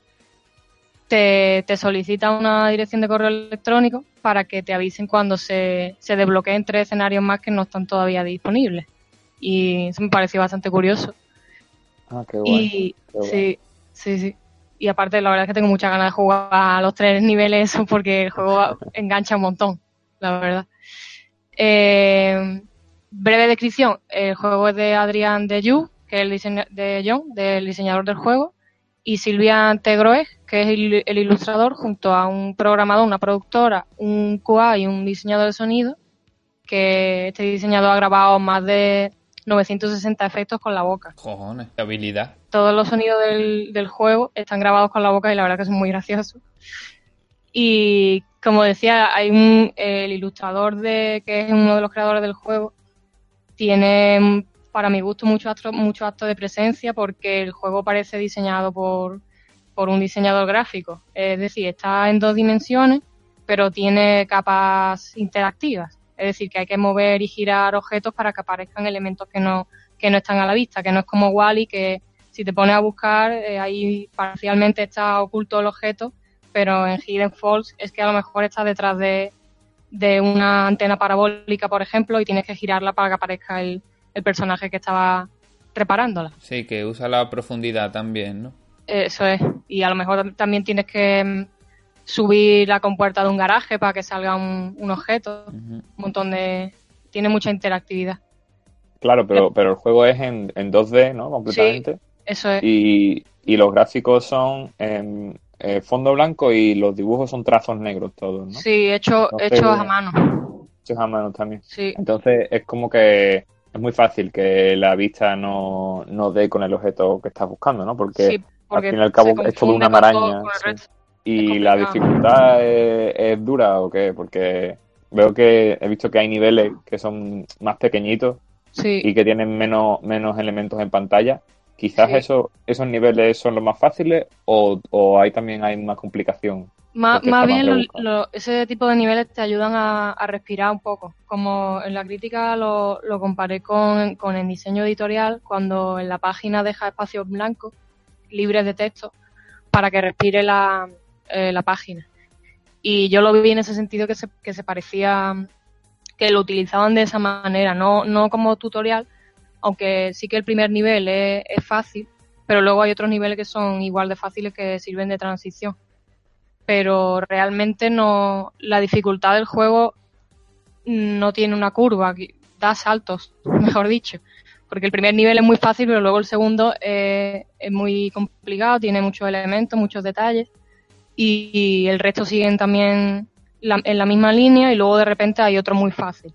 te, te solicita una dirección de correo electrónico para que te avisen cuando se, se desbloqueen tres escenarios más que no están todavía disponibles. Y eso me pareció bastante curioso. Ah, qué guay. Y qué guay. sí, sí, sí. Y aparte, la verdad es que tengo muchas ganas de jugar a los tres niveles, porque el juego engancha un montón, la verdad. Eh, breve descripción: el juego es de Adrián Deyu, que es el diseño de John, del diseñador del juego, y Silvia Tegroes, que es el, el ilustrador, junto a un programador, una productora, un QA y un diseñador de sonido, que este diseñador ha grabado más de 960 efectos con la boca Cojones, qué habilidad. todos los sonidos del, del juego están grabados con la boca y la verdad que son muy graciosos. Y como decía, hay un, el ilustrador de que es uno de los creadores del juego, tiene para mi gusto mucho acto, mucho acto de presencia porque el juego parece diseñado por, por un diseñador gráfico. Es decir, está en dos dimensiones, pero tiene capas interactivas. Es decir, que hay que mover y girar objetos para que aparezcan elementos que no, que no están a la vista, que no es como Wally, que si te pones a buscar, eh, ahí parcialmente está oculto el objeto, pero en Hidden Falls es que a lo mejor está detrás de, de una antena parabólica, por ejemplo, y tienes que girarla para que aparezca el, el personaje que estaba reparándola. Sí, que usa la profundidad también, ¿no? Eso es. Y a lo mejor también tienes que mm, subir la compuerta de un garaje para que salga un, un objeto. Un montón de... Tiene mucha interactividad. Claro, pero, pero el juego es en, en 2D, ¿no? Completamente. Eso es. Y, y los gráficos son en eh, fondo blanco y los dibujos son trazos negros todos, ¿no? Sí, hecho, hechos a mano. Hechos a mano también. Sí, Entonces es como que es muy fácil que la vista no, no dé con el objeto que estás buscando, ¿no? Porque sí, porque al fin y al cabo es todo confunde una maraña. sí. Y la dificultad es, es dura o qué? Porque veo que he visto que hay niveles que son más pequeñitos Sí, y que tienen menos, menos elementos en pantalla. Quizás Sí. eso, esos niveles son los más fáciles o, o hay también hay más complicación. Más, porque más bien lo- ese tipo de niveles te ayudan a, a respirar un poco. Como en la crítica lo, lo comparé con, con el diseño editorial, cuando en la página deja espacios blancos, libres de texto, para que respire la, eh, la página. Y yo lo vi en ese sentido que se, que se parecía que lo utilizaban de esa manera, no, no como tutorial, aunque sí que el primer nivel es, fácil, pero luego hay otros niveles que son igual de fáciles que sirven de transición. Pero realmente no la dificultad del juego no tiene una curva, da saltos, mejor dicho, porque el primer nivel es muy fácil, pero luego el segundo es muy complicado, tiene muchos elementos, muchos detalles. Y, el resto siguen también en la misma línea y luego de repente hay otro muy fácil.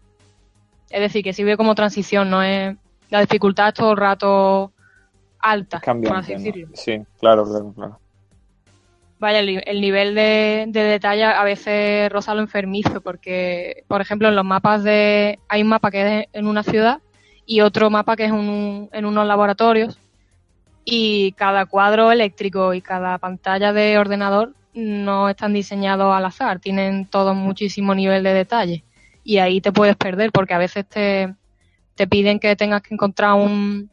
Es decir, que sirve como transición, no es la dificultad es todo el rato alta, por así. Sí, claro, claro, claro. Vaya, el, el nivel de, de detalle a veces roza lo enfermizo, porque, por ejemplo, en los mapas de. Hay un mapa que es en una ciudad y otro mapa que es un- en unos laboratorios, y cada cuadro eléctrico y cada pantalla de ordenador no están diseñados al azar, tienen todos muchísimo nivel de detalle. Y ahí te puedes perder, porque a veces te, te piden que tengas que encontrar un,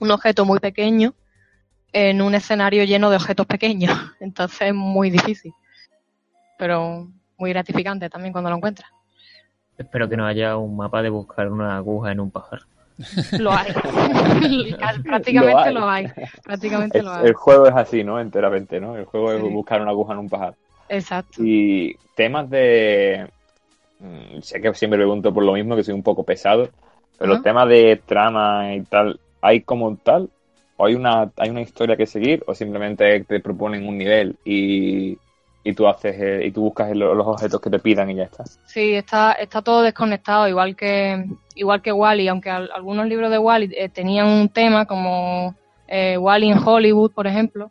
un objeto muy pequeño en un escenario lleno de objetos pequeños. Entonces es muy difícil. Pero muy gratificante también cuando lo encuentras. Espero que no haya un mapa de buscar una aguja en un pajar. Lo hay. Prácticamente Lo lo hay. Prácticamente El, lo hay. el juego es así, ¿no? Enteramente, ¿no? El juego es buscar una aguja en un pajar. Exacto. Y temas de... mm, Sé que siempre pregunto por lo mismo, que soy un poco pesado, pero Ajá. temas de trama y tal, ¿hay como tal? ¿O hay una, hay una historia que seguir? ¿O simplemente te proponen un nivel y, y tú haces eh, y tú buscas el- los objetos que te pidan y ya está? Sí, está, está todo desconectado, igual que igual que Wally, aunque al- algunos libros de Wally eh, tenían un tema como eh, Wally en Hollywood, por ejemplo,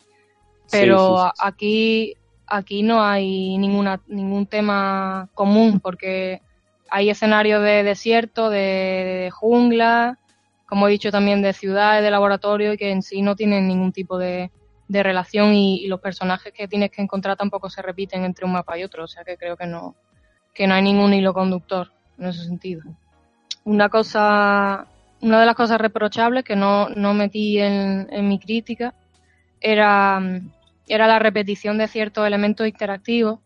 pero Sí, sí, sí, a- aquí aquí no hay ninguna ningún tema común porque hay escenarios de desierto, de, jungla, como he dicho también de ciudades, de laboratorio y que en sí no tienen ningún tipo de, de relación y, y los personajes que tienes que encontrar tampoco se repiten entre un mapa y otro, o sea que creo que no, que no hay ningún hilo conductor en ese sentido. Una cosa, una de las cosas reprochables que no, no metí en, en mi crítica era, era la repetición de ciertos elementos interactivos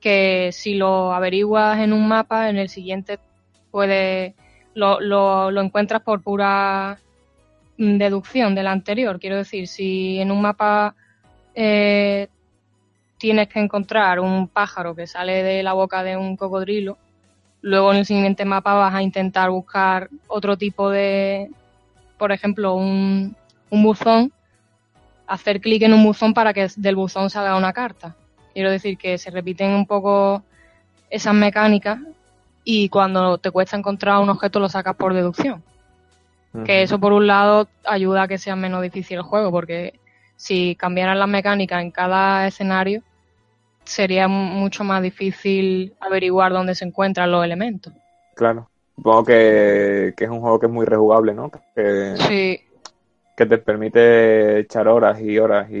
que si lo averiguas en un mapa, en el siguiente puedes lo, lo, lo encuentras por pura mm, deducción del anterior. Quiero decir, si en un mapa eh, tienes que encontrar un pájaro que sale de la boca de un cocodrilo, luego en el siguiente mapa vas a intentar buscar otro tipo de, por ejemplo, un, un buzón, hacer clic en un buzón para que del buzón salga una carta. Quiero decir que se repiten un poco esas mecánicas y cuando te cuesta encontrar un objeto lo sacas por deducción. Que eso por un lado ayuda a que sea menos difícil el juego, porque si cambiaran las mecánicas en cada escenario, sería mucho más difícil averiguar dónde se encuentran los elementos. Claro. Supongo que, que es un juego que es muy rejugable, ¿no? Que, Sí, que te permite echar horas y horas y,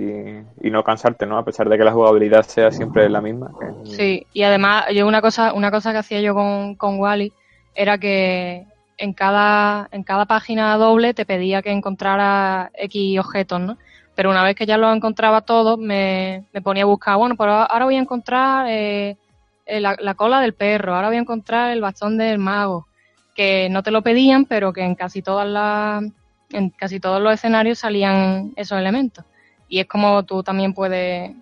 y no cansarte, ¿no? A pesar de que la jugabilidad sea siempre la misma. sí. Y además, yo una cosa, una cosa que hacía yo con, con Wally era que en cada, en cada página doble te pedía que encontrara X objetos, ¿no? Pero una vez que ya los encontraba todos, me, me ponía a buscar, bueno, pero ahora voy a encontrar eh, eh, la, la cola del perro, ahora voy a encontrar el bastón del mago, que no te lo pedían, pero que en casi todas las, en casi todos los escenarios salían esos elementos. Y es como tú también puedes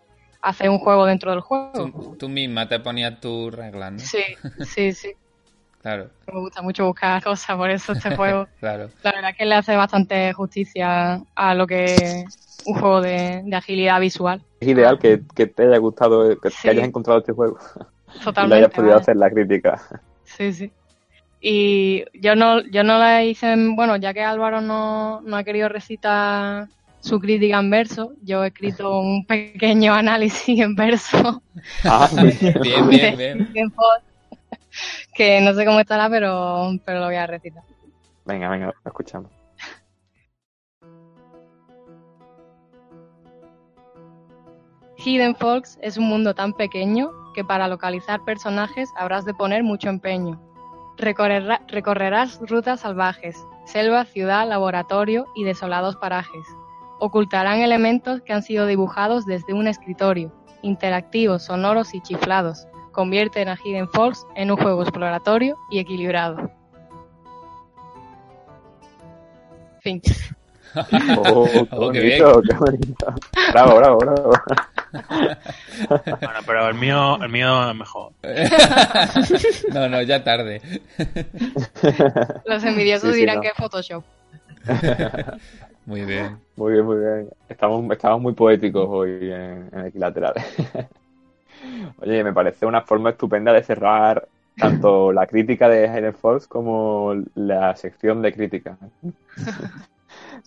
hacer un juego dentro del juego. Tú, tú misma te ponías tus reglas, ¿no? Sí, sí, sí. Claro, Me gusta mucho buscar cosas, por eso este juego, claro. la verdad que le hace bastante justicia a lo que es un juego de, de agilidad visual. Es ideal que, que te haya gustado, que, que Sí. hayas encontrado este juego y le Totalmente. hayas podido hacer la crítica. Sí, sí. Y yo no, yo no la hice, en- bueno, ya que Álvaro no, no ha querido recitar su crítica en verso, yo he escrito un pequeño análisis en verso Ah, bien. Bien, bien, que no sé cómo estará, pero, pero lo voy a recitar. Venga, venga, lo escuchamos. Hidden Folks es un mundo tan pequeño que para localizar personajes habrás de poner mucho empeño. Recorrerá- recorrerás rutas salvajes, selva, ciudad, laboratorio y desolados parajes. Ocultarán elementos que han sido dibujados desde un escritorio, interactivos, sonoros y chiflados. Convierten a Hidden Folks en un juego exploratorio y equilibrado. Fin. Oh, qué Oh, qué bien. qué bonito. Bravo, bravo, bravo. Bueno, pero el mío, el mío es mejor. no, no, ya tarde. Los envidiosos Sí, sí, dirán no. que es Photoshop. Muy bien. Muy bien, muy bien. Estamos, estamos muy poéticos hoy en, en Equilateral. Oye, me parece una forma estupenda de cerrar tanto la crítica de Hayden Falls como la sección de crítica.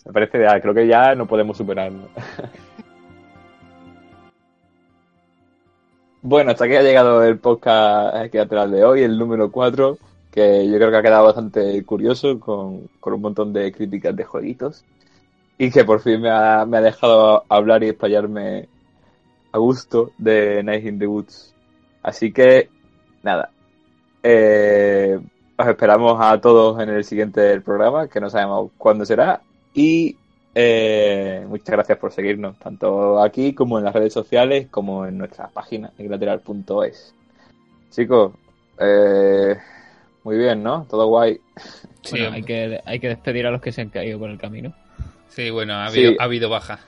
Me parece ideal, creo que ya no podemos superarlo. Bueno, hasta aquí ha llegado el podcast Equilateral de hoy, el número 4, que yo creo que ha quedado bastante curioso con, con un montón de críticas de jueguitos y que por fin me ha, me ha dejado hablar y explayarme a gusto de Night in the Woods. Así que, nada. Eh, os esperamos a todos en el siguiente programa, que no sabemos cuándo será. Y eh, muchas gracias por seguirnos, tanto aquí como en las redes sociales, como en nuestra página, equilateral.es. Chicos, eh, muy bien, ¿no? Todo guay. Sí, Bueno, hay que, hay que despedir a los que se han caído por el camino. sí, bueno, ha Sí. habido, ha habido baja.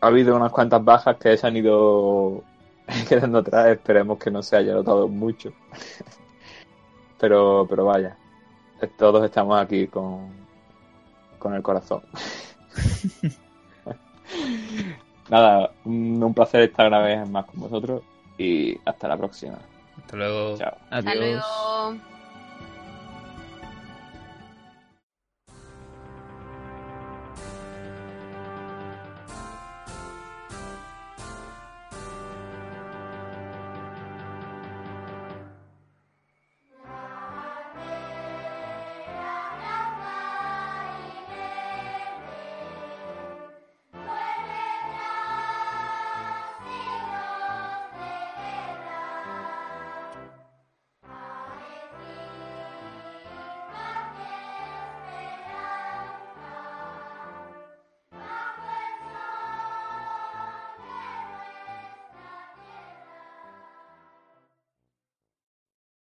ha habido unas cuantas bajas que se han ido quedando atrás. Esperemos que no se haya notado mucho. Pero, pero vaya, todos estamos aquí con, con el corazón. Nada, un, un placer estar una vez más con vosotros y hasta la próxima. Hasta luego. Chao. Hasta Adiós. luego.